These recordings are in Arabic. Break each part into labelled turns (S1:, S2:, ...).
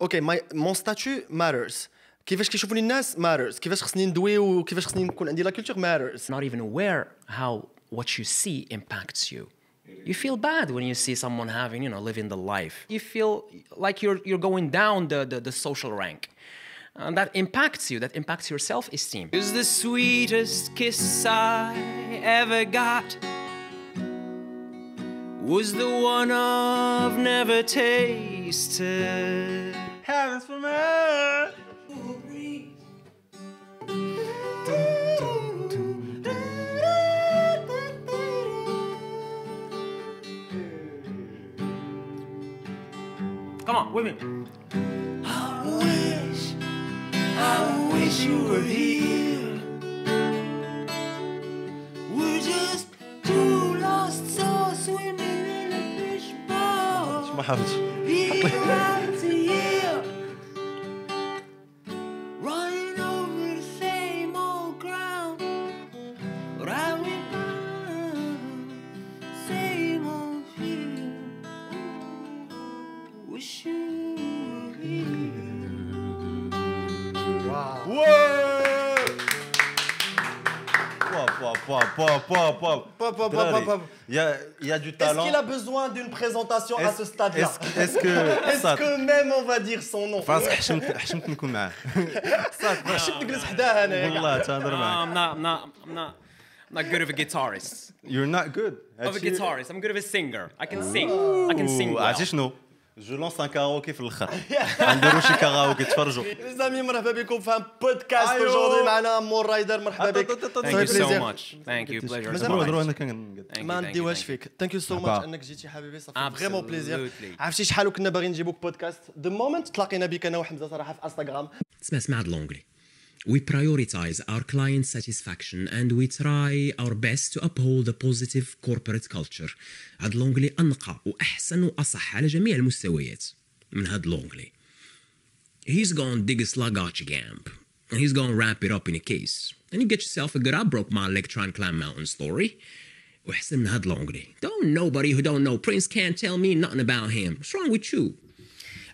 S1: اوكي ماي مون ستاتيو ماترز كيفاش كيشوفوني الناس ماترز كيفاش خصني ندوي وكيفاش خصني نكون عندي لا كولتور ماترز
S2: not even aware how what you see impacts you. You feel bad when you see someone having, you know, living the life. You feel like you're you're going down the, the, the social rank. And that impacts you, that impacts your self-esteem. Is the sweetest kiss I ever got was the one I've never tasted.
S3: Heavens for me.
S2: Come on, with me.
S4: I wish you were here. We're just two lost souls swimming in a my hands.
S3: Wow, wow, wow, wow, wow, wow.
S1: Pop, pop, pop,
S3: Drari,
S1: pop, pop.
S3: Il y a, il y a du
S1: Est-ce
S3: talent.
S1: qu'il a besoin d'une présentation à
S3: Est-ce-
S1: ce stade-là
S3: Est-ce que- est-ce que
S1: Est-ce
S3: صاد
S1: que même on va dire son nom
S3: فراسك حشمت حشمت نكون معاه صاد
S1: شفت تجلس حداه انا
S3: والله تهضر
S2: No,
S3: معاه
S2: I'm not, I'm not, I'm not, I'm not good of a guitarist.
S3: You're not good
S2: Of a
S3: هادشي-
S2: guitarist. I'm good of a singer. I can sing. I can sing
S3: أوه،
S2: well.
S3: عرفتي شنو جو لونس ان كاراوكي في الآخر غنديروا شي كاراوكي تفرجوا
S1: زامي مرحبا بكم في بودكاست. اجوردي معنا مور رايدر مرحبا بك
S2: Thank
S1: صافي
S2: you so
S1: بليزير.
S2: much. Thank you. Pleasure.
S1: مازال
S2: so
S1: ما
S3: دروا
S2: much.
S3: دروا أنا كان
S2: Thank you,
S1: ما نديوهاش. فيك ثانك يو سو. ماتش انك جيتي حبيبي صافي فريمون بليزير
S2: Absolutely.
S1: عرفتي شحال وكنا باغيين نجيبوك بودكاست ذا مومنت تلاقينا بك أنا وحمزه صراحة في انستغرام
S5: اسمها اسمها هاد لونجلي We prioritize our client satisfaction and we try our best to uphold a positive corporate culture. هاد لونجلي أنقى وأحسن وأصح على جميع المستويات من هاد لونجلي. He's gonna dig a slugotch gamp and he's gonna wrap it up in a case. And you get yourself a good I broke my leg trying to climb mountain story. وأحسن من هاد لونجلي. Don't nobody who don't know Prince can't tell me nothing about him. What's wrong with you?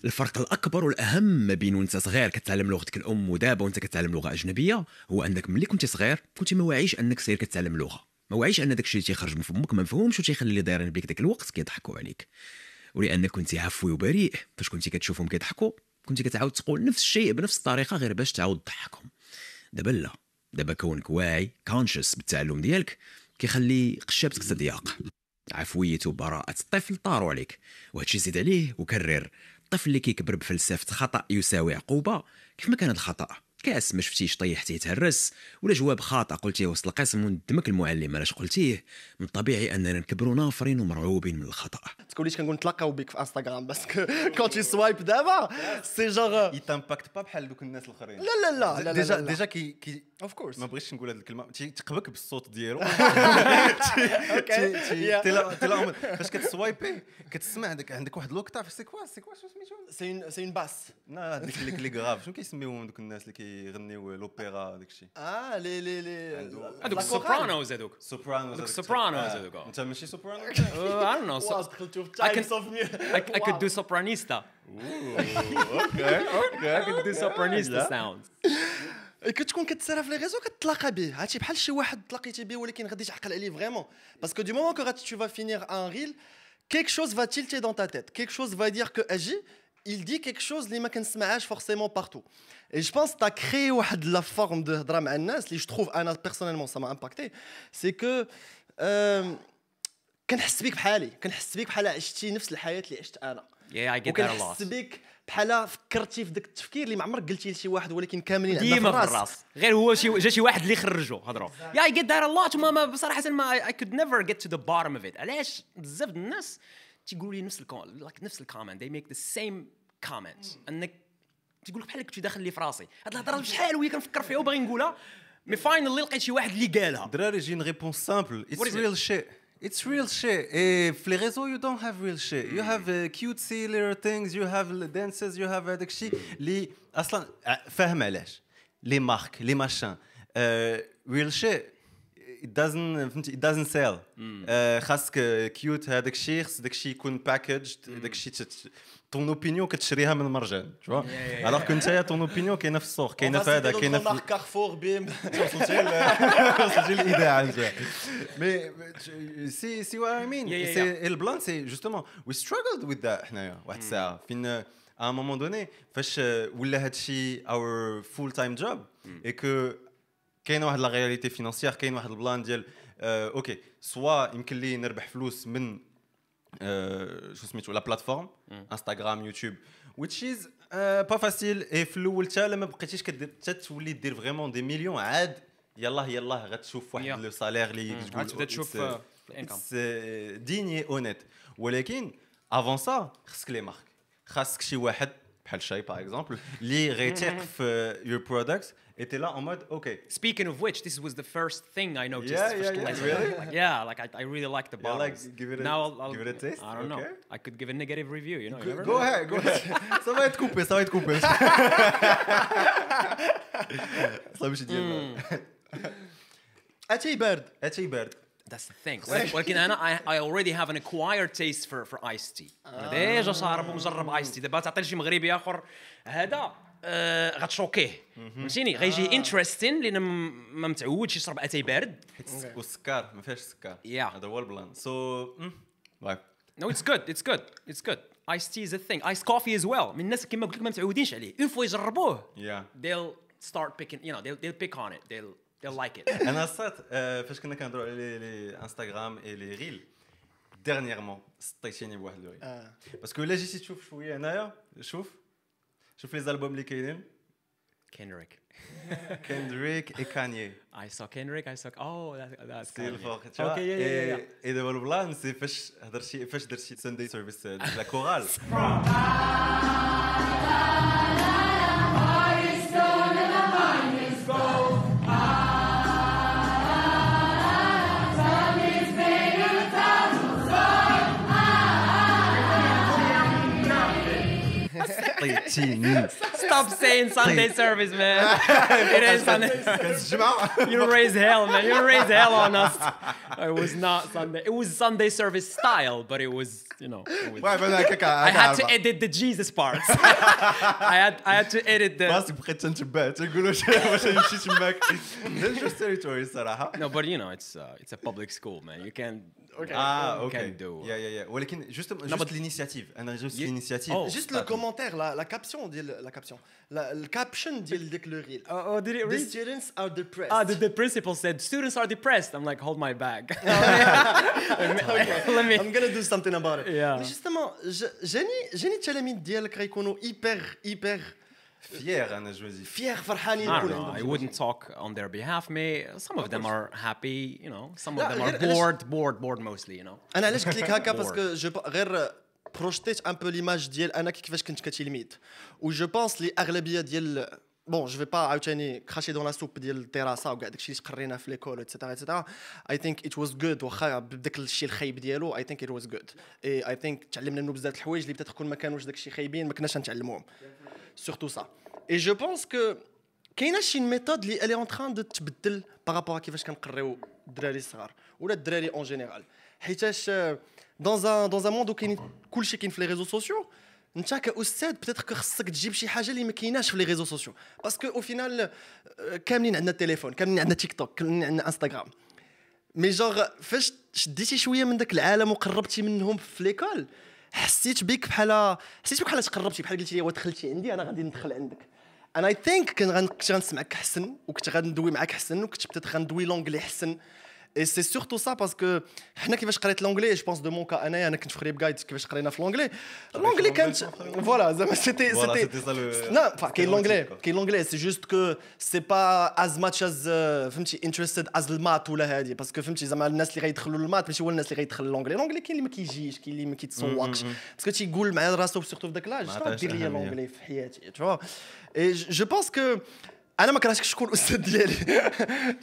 S2: الفرق الأكبر والأهم ما بين وانت صغير كتعلم لغتك الأم ودابا وانت كتعلم لغة أجنبية هو أنك ملي كنت صغير كنت ما واعيش أنك سير كتعلم لغة. ما واعيش أن داك الشيء اللي تيخرج من فمك ما مفهومش وتيخلي اللي دايرين بك داك الوقت كيضحكوا عليك. ولانك كنت عفوي وبريء فاش كنتي كتشوفهم كيضحكوا كنت كتعاود تقول نفس الشيء بنفس الطريقة غير باش تعاود تضحكهم. دابا لا. دابا كونك واعي كونشس بالتعلم ديالك كيخلي قشابتك تضيق. عفوية وبراءة الطفل طاروا عليك وهادشي زيد عليه وكرر. الطفل اللي كيكبر بفلسفة خطأ يساوي عقوبة كيف ما كان هاد الخطأ كاس ما شفتيش طيحتيه تهرس ولا جواب خاطئ قلتيه وسط القسم وندمك المعلم علاش قلتيه؟ من الطبيعي أننا نكبروا نافرين ومرعوبين من الخطأ.
S1: تقوليش كنقول نتلاقاو بك في انستغرام parce que quand tu swipes دابا c'est genre
S3: ils t'impactent pas بحال دوك الناس الآخرين.
S1: لا لا لا لا déjà
S3: déjà كي كي
S1: of course
S3: ما بغيتش نقول هذه الكلمة. تي- تقبك بالصوت ديالو. أوكي فاش كتسوايبي كتسمع عندك عندك واحد لوكتاف سي كوا؟ سي كوا شنو سميتو؟
S1: سي اون سي اون باس
S3: لا اللي اللي غراف شنو كيسميوهم دوك الناس اللي كيغنيو لوبيرا داك الشيء
S1: اه لي لي لي
S2: هذوك
S1: لا كورال.
S2: السوبرانوز هذوك
S3: سوبرانوز
S2: دوك
S3: هذاك
S2: السوبرانوز
S3: آه.
S2: هذوك، آه.
S3: انت ماشي سوبرانو
S2: I don't know
S1: واو
S2: so,
S1: دخلتو في
S2: I can-
S1: تايمز اوف
S2: I, I could do sopranista
S3: اوكي اوكي
S2: I could do sopranista sounds
S1: كتكون كتسرى في لي ريزو كتلاقى به هادشي بحال شي واحد تلاقيتي به ولكن غادي تعقل عليه فريمون باسكو دو مومون كو غادي tu vas finir un reel quelque chose va tilter dans ta tête quelque chose va dire que Agi Il dit quelque chose اللي ما كنسمعهاش forcément partout. Et je pense t'as créé واحد la forme de هضره مع الناس اللي je trouve أنا personnellement ça m'a impacté. C'est que euh, كنحس بيك بحالي كنحس بيك بحال عشتي نفس الحياة اللي عشت أنا.
S2: Yeah I get
S1: وكنحس بك بحال فكرتي في داك التفكير اللي ما عمرك قلتي لشي واحد ولكن كاملين عندنا
S2: في الراس. غير هو شي جا شي واحد اللي خرجو هضروا yeah I get that a lot ما- بصراحة mais I could never get to the bottom of it علاش؟ بزاف الناس تيقولوا لي نفس like نفس ال comment they make the same comment إنك تيقول لك بحال كنت داخل لي في راسي هاد الهضرة شحال وهي كنفكر فيها وباغي نقولها mais finally لقيت شي واحد اللي قالها
S3: دراري جي it's
S2: is it?
S3: real shit It's real shit. Et في les réseaux, you don't have real shit. You have uh, cutesy little things. You have the dances. You have هذاك الشيء اللي أصلا فاهم علاش. لي مارك لي ماشان. real shit. It doesn't فهمتي it doesn't sell. آه، خاصك كيوت هذاك الشيء خاص داك الشيء يكون باكجد داك الشيء طون اوبينيون كتشريها من مرجان تو الوغ كو نتايا طون اوبينيون كاينة في السوق كاينة في هذا كاينة في
S1: كارفور بيم
S3: وصلتي الاذاعه انت مي سي سي وات اي مين سي البلان سي جوستومون وي ستراغلد وذ ذات حنايا واحد الساعة فين ا moment donné فاش ولا هذا الشيء a full time job et que كاين واحد la réalité financière كاين واحد ال plan ديال آه، أوكي soit يمكن لي نربح فلوس من آه، شو سميتو la plateforme إنستغرام يوتيوب which is pas facile et في الأول حتى لما بقيتيش كدير حتى تولي دير vraiment des millions عاد يلاه يلاه غتشوف واحد. le salaire اللي تقول
S2: غتبدا تشوف آه،
S3: ديني اونيت ولكن افون سا خصك لي مارك خاصك شي واحد بحال شاي باغ اكزومبل اللي غيتيق في يور برودكت اي تي لا اون مود اوكي
S2: Speaking of which, this was the first thing I noticed.
S3: Yeah,
S2: for
S3: yeah,
S2: Stella.
S3: yeah. Really?
S2: Like, yeah, like I, I really like the
S3: Yeah, like,
S2: bottles.
S3: give it a-
S2: now I'll, I'll,
S3: give it a taste?
S2: I don't know.
S3: Okay.
S2: I could give a negative review. You know. you never
S3: جو
S2: know.
S3: هيد جو هيد سا فا يتكوبي سا فا يتكوبي صافي ماشي ديال
S1: اتاي بارد
S3: هادشي بارد
S2: That's the thing. ولكن أنا I, I already have an acquired taste for for iced tea. أنا déjà شارب ومجرب iced tea. دابا تعطي لشي مغربي اخر هذا آه غتشوكيه فهمتيني غيجي interesting لأن ما متعودش يشرب اتاي بارد
S3: والسكر ما فيهاش السكر
S2: Yeah.
S3: هذا هو ال plan so
S2: No, it's good. It's good. It's good. Iced tea is a thing. Iced coffee as well. من الناس كما قلت لك ما متعودينش عليه. une fois يجربوه they'll start picking, you know, they'll, they'll pick on it. They'll they'll like it.
S3: أنا صات آه، فاش كنا كنهضروا على les انستغرام et les reels dernièrement سطيتيني بواحد le reel
S1: آه.
S3: parce que الا جيتي تشوف شوية هنايا شوف شوف les albums اللي كاينين
S2: Kendrick.
S3: Kendrick et Kanye
S2: I saw Kendrick. I saw. Oh, that, that's
S3: c'est
S2: Kanye.
S3: الفوق
S2: Okay, yeah, yeah, yeah.
S3: et دابا ال plan c'est فاش هضرتي فاش درتي Sunday Service la chorale Sí,
S2: Stop saying Sunday service, man. it is Sunday.
S3: كنتجمع
S2: You raise hell, man. You raise hell on us. It was not Sunday. It was Sunday service style, but it was, you know. it was-
S3: المهم انا هكاك
S2: I had to edit the Jesus parts. I had I had to edit the.
S3: راسك بقيت تنتبه تنقول واش واش نمشي تماك دينجرس تيريتوري الصراحه
S2: No, but you know, it's uh, it's a public school, man. You can't.
S3: اه
S2: you
S3: اوكي
S2: can't do.
S3: يا يا يا ولكن جوست
S2: but-
S3: جوست لينيسياتيف انا جوست
S2: Ye-
S3: لينيسياتيف
S2: Oh.
S1: جست لو كومونتير لا لا كابسيون ديال لا كابسيون الكابشن ديال ديك لو ريل
S2: Oh, oh, did it
S1: The
S2: read?
S1: students are depressed.
S2: Ah, the, the principal said students are depressed. I'm like, hold my bag. let me. Let me.
S1: I'm gonna do something about it.
S2: Yeah.
S1: Mais justement, ج- جاني جاني التلاميذ ديالك غيكونوا ايبر ايبر
S3: فيير انا جوزي
S1: فيير فرحانين
S2: I don't
S1: يكون
S2: know. I
S1: عندهم
S2: wouldn't talk on their behalf. May some of them are happy. You know, some of
S1: لا،
S2: them are
S1: غير- علاش-
S2: bored, bored, bored mostly. You know.
S1: انا علاش قلت لك هكا
S2: Bored.
S1: باسكو جو غير projeter un peu l'image ديال أنا كيفاش كنت كتلميذ و je pense لي اغلبيه ديال bon je vais pas عاوتاني cracher dans la soupe ديال الدراسه وكاع داكشي اللي تقرينا في l'école et cetera et cetera I think it was good واخا بداك الشيء الخايب ديالو I think it was good I I think تعلمنا منه بزاف الحوايج اللي peut-être كون ما كانوش داكشي خايبين ما كناش نتعلموهم surtout ça et je pense que كاينة شي méthode اللي elle est en train de تبدل par rapport كيفاش كنقريو الدراري الصغار ولا الدراري en général حيتاش dans un dans un monde où كاين كلشي كاين في les réseaux sociaux انت كاستاذ peut-être خصك تجيب شي حاجة اللي ما كايناش في les réseaux sociaux parce que au final كاملين عندنا التليفون كاملين عندنا تيك توك كاملين عندنا انستغرام mais jour فاش شديتي شوية من داك العالم وقربتي منهم في l'école حسيت بك بحال حسيت بك بحال تقربتي بحال قلتي لي ودخلتي عندي أنا غادي ندخل عندك أنا I think كنت غنسمعك احسن وكنت غندوي معاك احسن وكنت peut-être غندوي l'anglais احسن et c'est surtout ça parce que حنا كيفاش قريت l'anglais je pense dans mon cas انايا أنا كنت في خريبكا déjà كيفاش قرينا في l'anglais l'anglais كانت voilà زعما c'était
S3: Voilà, c'était
S1: لا كاين
S3: l'anglais.
S1: كاين l'anglais c'est juste que c'est pas as much as فهمتي interested as ال maths ولا هادي parce que فهمتي زعما الناس اللي غيدخلوا ال maths ماشي هو الناس اللي غيدخل l'anglais l'anglais كاين اللي ما كيجيش كاين اللي ما كيتسوقش parce que تيقول مع راسو surtout في داك
S3: l'âge
S1: دير لي. l'anglais في حياتي tout je pense que أنا ما كرهتكش شكون الأستاذ ديالي.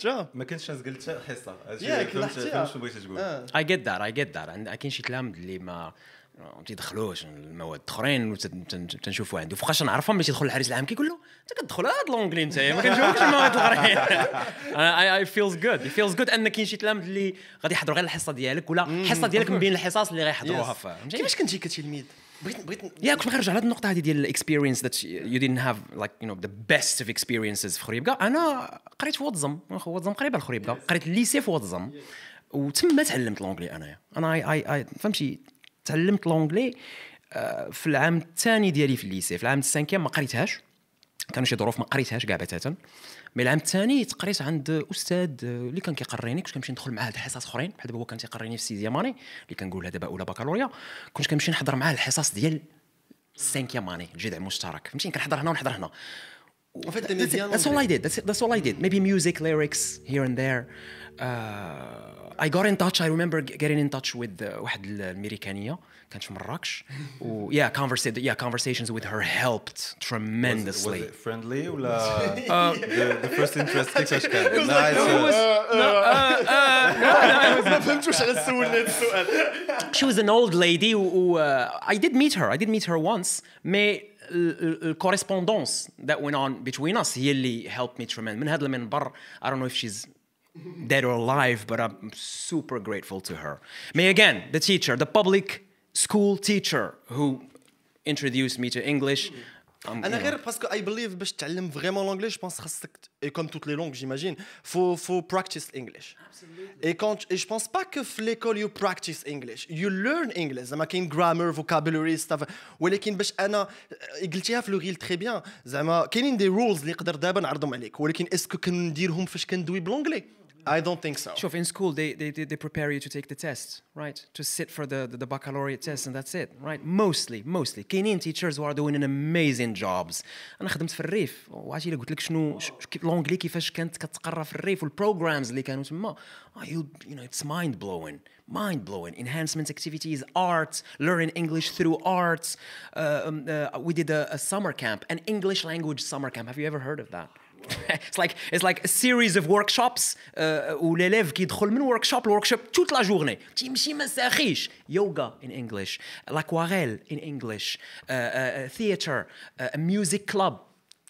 S3: ما كنتش ناس قلت حصة. هادشي
S1: ياك،
S3: فهمت شنو بغيتي تقول.
S2: I get that. I get that. And كاين شي تلامذ اللي ما ما تيدخلوش. المواد الاخرين تنشوفوا عنده فوقاش نعرفهم باش يدخل الحارس العام. كيقول له أنت كتدخل هاد l'anglais انت ما كنشوفكش المواد الاخرين it feels good feels good أن كاين شي تلامذ اللي غادي يحضروا غير الحصة ديالك ولا الحصه ديالك من بين الحصص اللي غيحضروها. فهمتي؟
S1: كيفاش كنتي كتلميذ؟ بغيت بغيت
S2: yeah كنت غنرجع لهاد النقطة هذه ديال ال experience that you didn't have like you know the best of experiences في خريبكا أنا قريت في وادزم وادزم قريبة لخريبكا قريت ال lycée في وادزم وتما تعلمت l'anglais أنايا. أنا اي اي فهمتي؟ تعلمت l'anglais آه، في العام الثاني ديالي في ال lycée في العام ال cinquième ما قريتهاش كانوا شي ظروف ما قريتهاش كاع بتاتا. mais العام الثاني تقريت عند أستاذ اللي كان كيقريني كنت كنمشي ندخل معاه الحصص أخرين. بحال دابا هو كان تيقريني في sixième année اللي كنقولها دابا أولى بكالوريا. كنت كنمشي نحضر معاه الحصص ديال السانكيام اني الجذع المشترك فهمتي؟ كنحضر هنا ونحضر هنا. That's all I did. That's, that's all I did. Maybe music, lyrics here and there. Uh, I got in touch. I remember getting in touch with uh, واحد الأمريكانية كانت في مراكش. و yeah, conversa- yeah, conversations with her helped tremendously.
S3: Was it friendly ولا the, the first interest كيفاش كان؟ لا it's, uh,
S1: ما فهمتوش على سولنا هذا السؤال
S2: she was an old lady who, who uh, I did meet her I did meet her once mais ال correspondence that went on between us هي اللي helped me tremendously من هذا المنبر I don't know if she's dead or alive but I'm super grateful to her mais again the teacher the public school teacher who introduced me to English. Um,
S1: أنا
S2: you know.
S1: غير باسكو اي بليف باش تعلم فريمون لونجلي جو بونس خاصك et comme toutes les langues j'imagine faut faut practice English et كونت et je pense pas que في l'école you practice English you learn English زعما كاين grammar vocabulary stuff ولكن باش أنا قلتيها في le reel très bien زعما كاينين des rules اللي نقدر دابا نعرضهم عليك. ولكن est-ce que كنديرهم فاش كندوي بلونجلي I don't think so.
S2: Sure, in school they, they, they, they prepare you to take the test, right? To sit for the, the, the baccalaureate test and that's it, right? Mostly, mostly. كاينين teachers who are doing an amazing jobs. أنا خدمت في الريف وعرفتي إلا قلت لك شنو ش- كيف لونجلي كيفاش كانت كتقرا في الريف والبروجرامز اللي كانوا تما oh, you, you know it's mind blowing mind blowing enhancement activities art learning English through arts uh, um, uh, we did a, a summer camp an English language summer camp have you ever heard of that it's like it's like a series of workshops uh, والélève كيدخل من workshop لworkshop toute la journée تيمشي ما ساخيش yoga in English l'aquarelle in English uh, uh, theater uh, a music club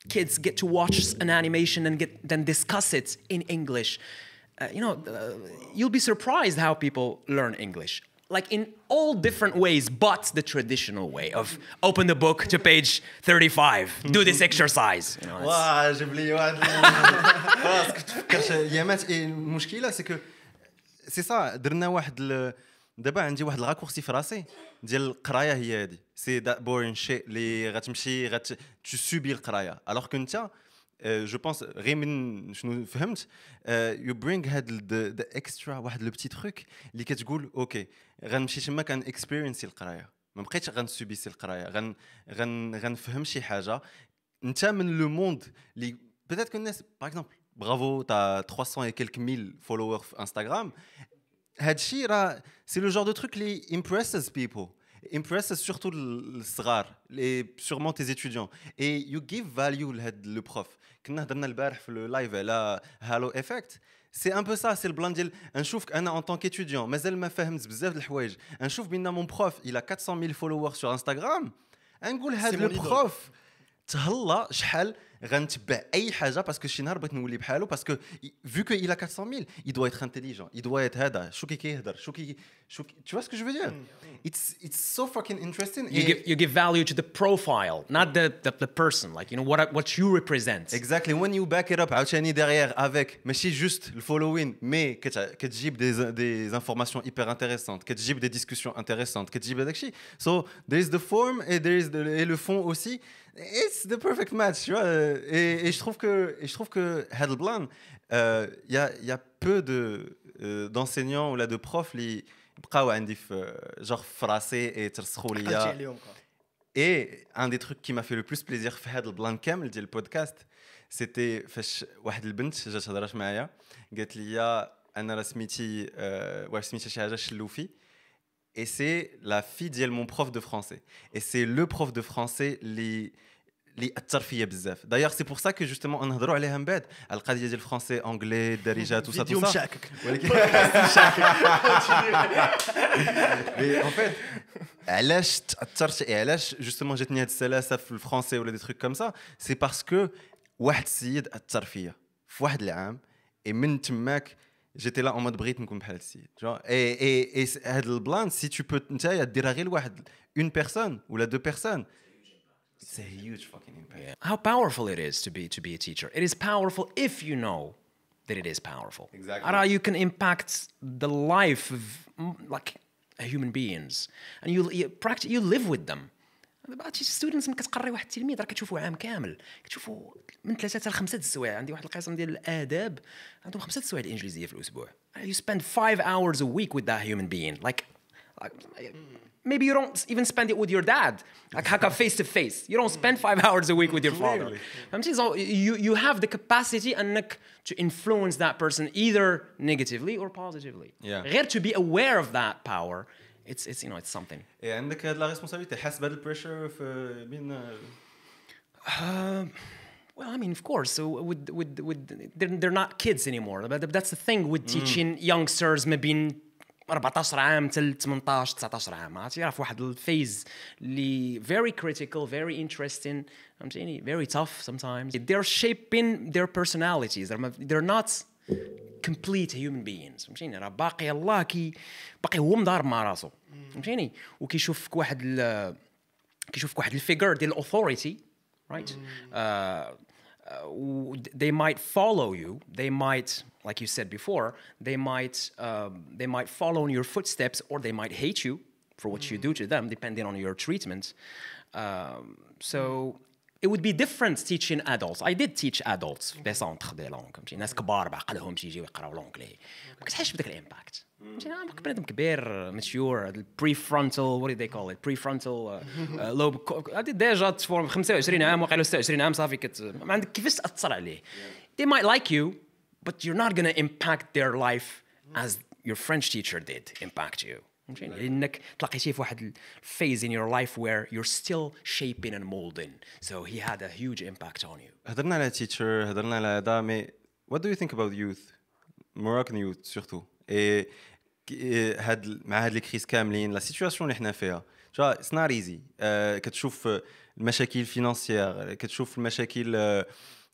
S2: kids get to watch an animation and get then discuss it in English uh, you know uh, you'll be surprised how people learn English Like in all different ways but the traditional way of open the book to page 35 do this exercise. You know,
S3: واه جاب لي واحد خلاص كنت ايامات المشكلة سي كو سي سا درنا واحد. دابا عندي واحد الغاكورسي في راسي ديال القراية هي هذه سي دا بورين شيء اللي غتمشي غت تو سوبي القرايه الوغ كو انت جو بونس غير من شنو فهمت يو برينغ هاد ذا اكسترا واحد لو بتي تروك اللي كتقول أوكي غنمشي تما كان اكسبيرينسي القرايه ما بقيتش غنسوبيسي القرايه غن غن غنفهم شي حاجة انت من لو موند اللي بيتيت كو الناس باغ اكزومبل برافو تا 300 et quelques mille followers في انستغرام هادشي راه سي لو جور دو تروك اللي impresses people. impresses surtout الصغار لي sûrement tes étudiants et you give value لهاد لو بروف كنا هضرنا البارح في اللايف على هالو افكت سي ان بو سا سي البلان ديال نشوفك انا اون طونك اتيديون مازال ما فهمت بزاف د الحوايج نشوف بان مون بروف الى 400 000 فولوور سور انستغرام نقول هاد
S1: C'est
S3: لو
S1: mon idole.
S3: بروف تهلا شحال غنتبع اي حاجه باسكو شي نهار بغيت نولي بحالو باسكو فيو كو الى 400 000 il doit être intelligent il doit être هذا شو كي كيهضر شو كي شو كي tu vois ce que je veux dire it's it's so fucking interesting
S2: you give you give value to the profile not the the, the person like you know what what you represent
S3: Exactly. When you back it up عاوتاني derrière avec ماشي juste le following mais كت- كتجيب des des informations hyper intéressantes كتجيب des discussions intéressantes كتجيب هذاك الشيء so there is the form et there is the, et le fond aussi it's the perfect match tu vois et, et je trouve que et je trouve que هذا البلان il y a il y a peu de euh, d'enseignants ولا de profs اللي بقاو عندي في genre فراسي et ترسخوا
S1: عقلتي
S3: ليا
S1: عليهم quoi.
S3: Et un des trucs qui m'a fait le plus plaisir في هذا البلان كامل ديال البودكاست سيتي فاش واحد البنت جات هضرات معايا قالت لي انا راه سميتي آه، واش سميتي شي حاجه شلوفي et c'est la fille ديال mon prof de français et c'est le prof de français اللي اللي أثر فيا بزاف. d'ailleurs c'est pour ça que justement نهضروا عليها من بعد. على القضية ديال ال français anglais الدارجه tout
S1: ça
S3: tout ça
S1: مشاكك.
S3: ولكن mais en fait علاش تأثرت؟ علاش justement جاتني هاد السلاسة في ال français ولا des trucs comme ça c'est parce que واحد السيد أثر فيا. في واحد العام اي من تماك j'étais là en mode بغيت نكون بحال هاد السيد. et et et هاد ال plan si tu peux نتايا ديرها غير لواحد une personne ولا deux personnes It's a huge fucking impact.
S2: How powerful it is to be to be a teacher. It is powerful if you know that it is powerful.
S3: Exactly.
S2: And how you can impact the life of mm, like human beings, and you you practice you live with them. دابا شي ستودنتس ملي كتقري واحد التلميذ راه كتشوفوا عام كامل كتشوفوا من ثلاثه حتى لخمسه د السوايع عندي واحد القسم ديال الاداب عندهم خمسه د السوايع الانجليزيه في الاسبوع you spend five hours a week with that human being like, like maybe you don't even spend it with your dad like هكا face to face you don't spend five hours a week with your father فهمتي so you you have the capacity انك to influence that person either negatively or positively
S3: Yeah.
S2: غير to be aware of that power it's it's you know it's something
S3: اي عندك هاد لا ريسبونسابيلتي حاس بهاد البريشر في بين
S2: Well, I mean, of course. So with with with they're, they're not kids anymore. But that's the thing with teaching youngsters ما بين 14 عام till 18 19 عام عرفتي راه في واحد الفيز اللي very critical very interesting فهمتيني very tough sometimes they're shaping their personalities they're, they're not complete human beings فهمتيني راه باقي الله كي باقي هو مضارب مع راسو فهمتيني وكيشوف فيك واحد ال- كيشوف فيك واحد ال figure ديال ال authority right uh, uh, they might follow you they might like you said before they might um, they might follow in your footsteps or they might hate you for what you do to them depending on your treatment um, so it would be different teaching adults I did teach adults في des centres de langue فهمتي ناس كبار بعقلهم تيجيو يقراو لونجلي ما كتحسش بداك الامباكت فهمتي انا بنادم كبير ماتيور البري فرونتال وات دي كول ات بري فرونتال لوب هادي ديجا تفورم 25 عام واقيلا 26 عام صافي كت ما عندك كيفاش تاثر عليه they might like you but you're not gonna impact their life as your French teacher did impact you فهمتيني لانك تلاقيتيه في واحد الفيز in your life where you're still shaping and molding so he had a huge impact on you
S3: هضرنا على تيتشر هضرنا على هذا مي what do you think about youth Moroccan youth surtout et كي- هاد ال- مع هاد الكريس كاملين لا سيتوياسيون اللي حنا فيها جا اتس نوت ايزي كتشوف المشاكل فينانسيير كتشوف المشاكل آه، آه،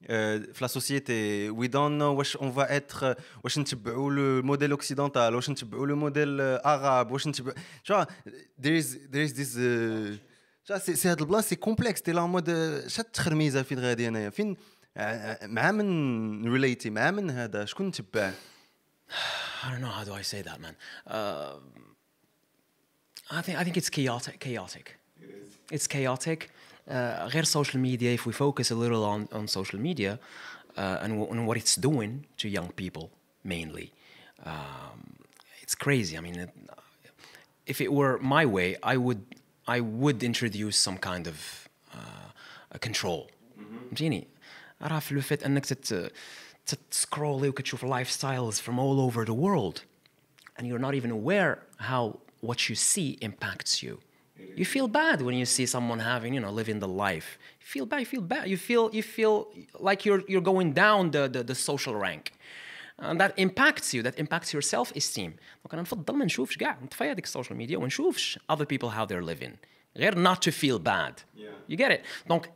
S3: في لا سوسيتي وي دون نو واش اون فا اتر واش نتبعوا لو موديل اوكسيدونتال واش نتبعوا لو موديل اغاب واش نتبع is there is this آه، جا سي سي هاد البلان سي كومبلكس تي لا مود شات التخرميزه فين غادي انايا فين مع من ريليتي مع من هذا شكون نتبع
S2: I don't know how do I say that, man. Uh, I think I think it's chaotic. Chaotic. It's chaotic. Uh, غير social media. If we focus a little on on social media uh, and, w- and what it's doing to young people mainly, um, it's crazy. I mean, it, if it were my way, I would I would introduce some kind of uh, a control. فهمتيني راه في لو فيت انك تت تسكرولي وكتشوف لايف ستايلز from all over the world and you're not even aware how what you see impacts you. You feel bad when you see someone having, you know, living the life. You feel bad. You feel bad. You feel you feel like you're you're going down the the, the social rank. And that impacts you. That impacts your self-esteem. دونك انا نفضل ما نشوفش كاع نطفي هذيك السوشيال ميديا وما نشوفش other people how they're living. غير not to feel bad. You get it. Donc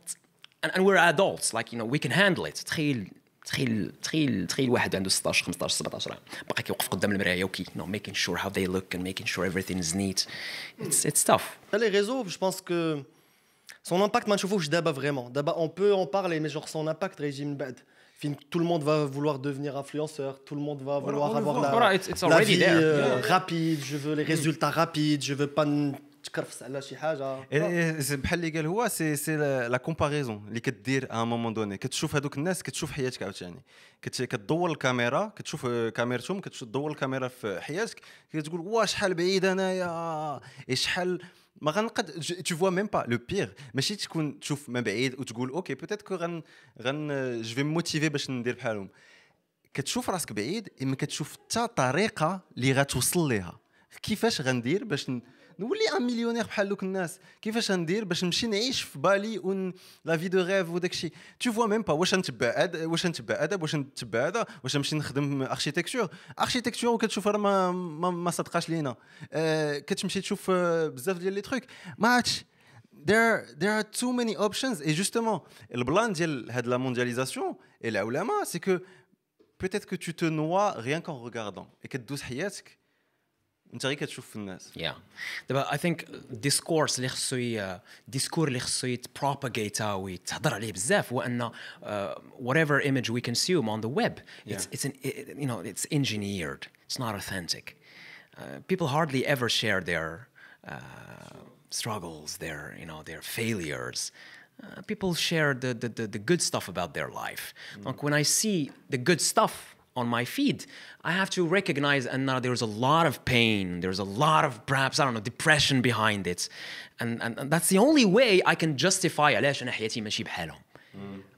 S2: and, and we're adults like you know we can handle it. تخيل تخيل تخيل تخيل واحد عنده 16 15 17 عام باقي كيوقف قدام المرايه وكي you know making sure how they look and making sure everything is neat. It's it's tough.
S1: Les réseaux, je pense que son impact, ما نشوفوش دابا vraiment. D'abord, on peut en parler, mais genre son impact régime bad. Fin, Tout le monde va vouloir devenir influenceur, tout le monde va vouloir
S2: on le
S1: avoir
S2: voit.
S1: la,
S2: Voilà, it's- it's
S1: la
S2: already
S1: vie
S2: there.
S1: euh,
S2: Yeah.
S1: rapide, je veux les résultats rapides, je veux pas نتكرفس على شي حاجة.
S3: إيه، c'est بحال اللي قال هو c'est c'est la comparaison اللي كدير à moment donné كتشوف هذوك الناس كتشوف حياتك عاوتاني. كت- كتدور الكاميرا كتشوف كاميرتهم كتدور الكاميرا في حياتك. كتقول وا شحال بعيد أنايا؟ إيه شحال؟ ما غنقد tu vois même pas le pire ماشي تكون تشوف ما بعيد وتقول OK peut-être que غن غن je vais motiver باش ندير بحالهم. كتشوف راسك بعيد إما كتشوف حتى طريقة اللي غتوصل ليها. كيفاش غندير باش ن- نولي ان مليونير بحال دوك الناس كيفاش غندير باش نمشي نعيش في بالي ون لا في دو ريف وداك الشيء تو فوا ميم با واش نتبع أد... واش نتبع ادب واش نتبع هذا واش نمشي نخدم اركيتكتور اركيتكتور وكتشوف راه ما ما, ما صدقاش لينا آه كتمشي تشوف آه، بزاف ديال لي تروك ما عادش there there are too many options et justement البلان ديال هاد لا موندياليزاسيون العولمه سي كو peut-être que tu te noies rien qu'en regardant et كدوز حياتك انت غير كتشوف في الناس
S2: Yeah. دابا I think discourse اللي خصو ي- ديسكور اللي خصو يتبروباغيتا ويتهضر عليه بزاف هو ان uh, whatever image we consume on the web it's it's an it, you know it's engineered it's not authentic uh, people hardly ever share their uh, struggles their you know their failures uh, people share the, the, the, the good stuff about their life. Donc when I see the good stuff on my feed, I have to recognize and now there's a lot of pain, there's a lot of perhaps I don't know depression behind it, and, and, and that's the only way I can justify علاش انا حياتي ماشي بحالهم.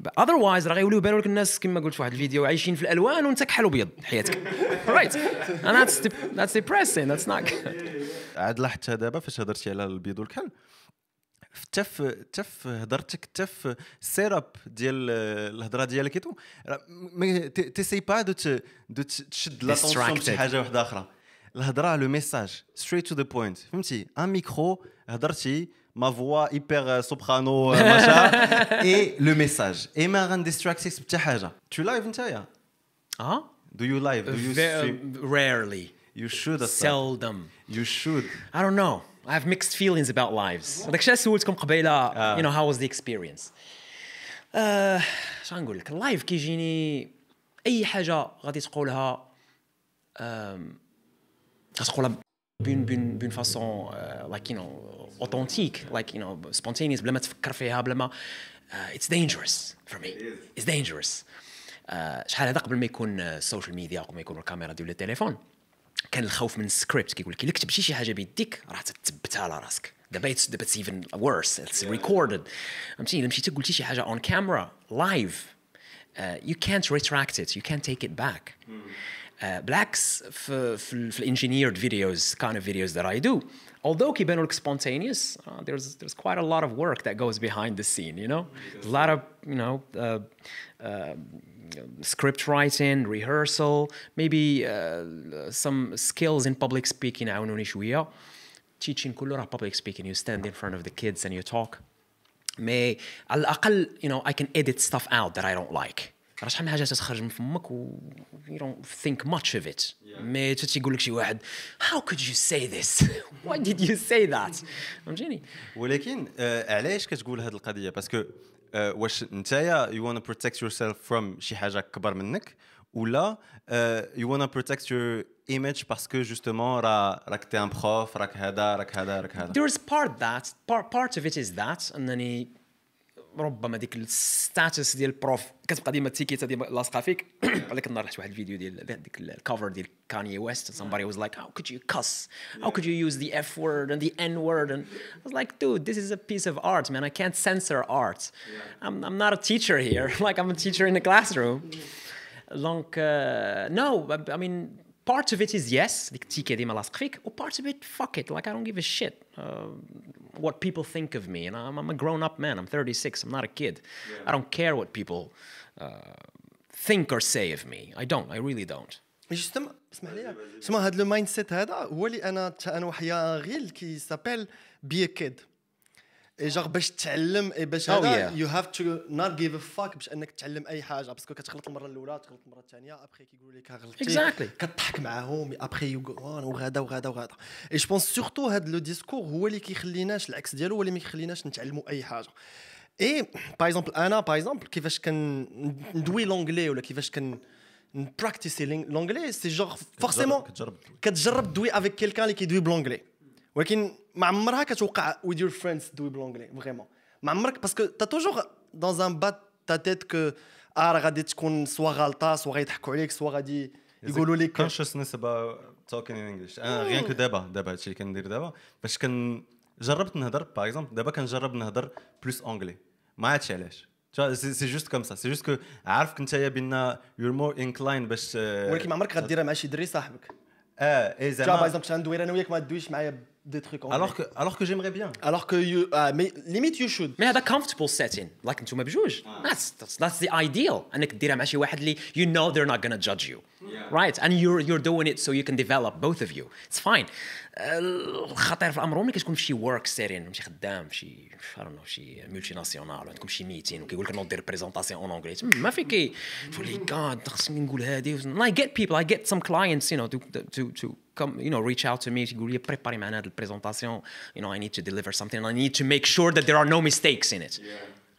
S2: But otherwise راه غيوليو يبانوا لك الناس كما قلت في واحد الفيديو عايشين في الالوان وانت كحل وبيض حياتك. right. And that's dep- that's depressing. That's not good.
S3: عاد لاحظتها دابا فاش هضرتي على البيض والكحل حتى في حتى في هضرتك حتى في السيراب ديال الهضره ديالك ايتو تيسي با دو ت- دو ت- تشد لاتونسيون
S2: Distracted.
S3: بشي حاجه واحده اخرى الهضره لو ميساج ستريت تو ذا بوينت فهمتي ان ميكرو هضرتي ما فوا ايبر سوبرانو ماشا اي لو ميساج اي ما غنديستراكتيكس بحتى حاجه تو لايف نتايا
S2: Huh?
S3: دو يو لايف دو يو
S2: Ve-
S3: ستريم
S2: rarely.
S3: يو شود
S2: Seldom.
S3: يو شود
S2: I don't know. I have mixed feelings about lives. داك الشيء سولتكم قبيلة you know how was the experience. آه، اش غنقول لك؟ ال live كيجيني أي حاجة غادي تقولها غتقولها d'une d'une d'une façon like you know authentic like you know spontaneous بلا ما تفكر فيها بلا ما It's dangerous for me. It's dangerous. آه، شحال هذا قبل ما يكون ال social media قبل ما يكون الكاميرا ديال التليفون. كان الخوف من السكريبت كيقول لك الا كتبتي شي حاجه بيديك راه تثبتها على راسك دابا it's- دابا اتس ايفن worse اتس ريكوردد فهمتي الا مشيتي قلتي شي حاجه اون كاميرا لايف you can't retract it you can't take it back Uh, بالعكس في في, في الانجينيرد فيديوز kind of videos that I do although كيبانوا لك spontaneous uh, there's there's quite a lot of work that goes behind the scene you know a lot of you know uh, uh, script writing rehearsal maybe uh, some skills in public speaking عاونوني شويه teaching كله راه public speaking you stand in front of the kids and you talk مي على الاقل you know I can edit stuff out that I don't like راه شحال من حاجة تتخرج من فمك و you don't think much of it. مي تيقول لك شي واحد how could you say this? Why did you say that? فهمتيني؟
S3: ولكن آه علاش كتقول هذه القضية؟ parce que آه واش نتايا you wanna protect yourself from شي حاجة كبر منك ولا you wanna protect your image parce que justement راه راك t'es un prof راك هذا راك هذا راك هذا؟
S2: There's part that part, part of it is that أنني ربما ديك ال status ديال ال prof كتبقى ديما التيكيتا ديما لاصقه فيك هذاك النهار رحت واحد الفيديو ديال ديك الكفر ديال كاني ويست somebody was like how could you cuss how could you use the F word and the N word and I was like dude this is a piece of art man I can't censor art I'm, I'm not a teacher here like I'm a teacher in a classroom donc uh, no I mean part of it is yes ديك التيكه ديما لاصق فيك و part of it fuck it like I don't give a shit uh, what people think of me and I'm, I'm a grown up man I'm 36 I'm not a kid I don't care what people uh, think or say of me I don't I really don't
S1: جوستومون اسمح لي سما هذا لو مايند سيت هذا هو اللي انا تا انا وحيا غيل كي سابيل بي كيد اي جوغ باش تعلم اي باش
S2: Oh,
S1: هذا. يو هاف تو نوت جيف ا فاك باش إنك تعلم أي حاجة. باسكو كتغلط المرة الأولى تغلط المرة الثانية ابخي كيقولوا لك غلطتي
S2: Exactly.
S1: كتضحك معاهم ابخي وغادا وغادا وغادا اي جو بونس سورتو هذا لو ديسكور هو اللي كيخليناش العكس ديالو هو اللي ما كيخليناش نتعلموا أي حاجة. et par exemple أنا par exemple كيفاش كن ندوي l'anglais ولا كيفاش كن ن practice ي l'anglais c'est genre forcément
S3: كتجرب
S1: كتجرب تدوي. avec quelqu'un اللي كيدوي ب l'anglais ولكن ما عمرها كتوقع with your friends تدوي ب l'anglais vraiment ما عمرك parce que t'as toujours dans une part ta tête que آه راه غادي تكون soit غلطة سوا غيضحكوا عليك سوا غادي يقولوا لك
S3: consciousness about talking in English أنا غير que دابا دابا هادشي اللي كندير دابا. باش كن جربت نهضر par exemple دابا كنجرب نهضر plus anglais ما عرفتش علاش. c'est juste comme ça c'est juste que عارفك نتايا ben you're more inclined باش آه،
S1: ولكن ما عمرك غديرها مع شي دري صاحبك.
S3: آه et
S1: yeah par
S3: زعما
S1: exemple ندوي أنا وياك ما تدويش معايا des trucs en
S3: Alors
S1: vrai.
S3: que, alors que j'aimerais bien.
S1: alors que you, ah, mais limite you should
S2: ما هذا comfortable setting like انتم بجوج that's, that's that's the ideal انك ديرها مع شي واحد اللي you know they're not gonna judge you right and you're you're doing it so you can develop both of you it's fine آه، الخطير في الامر هو ملي كتكون في شي ورك سيرين شي خدام في شي I don't know شي ملتي ناسيونال عندكم شي ميتين وكيقول لك نوض دير بريزونطاسيون اون اونغلي ما في كي تقول لي God خصني نقول هذه and I get people I get some clients you know to to to come you know reach out to me يقول لي بريباري معنا هذه البريزونطاسيون you know I need to deliver something and I need to make sure that there are no mistakes in it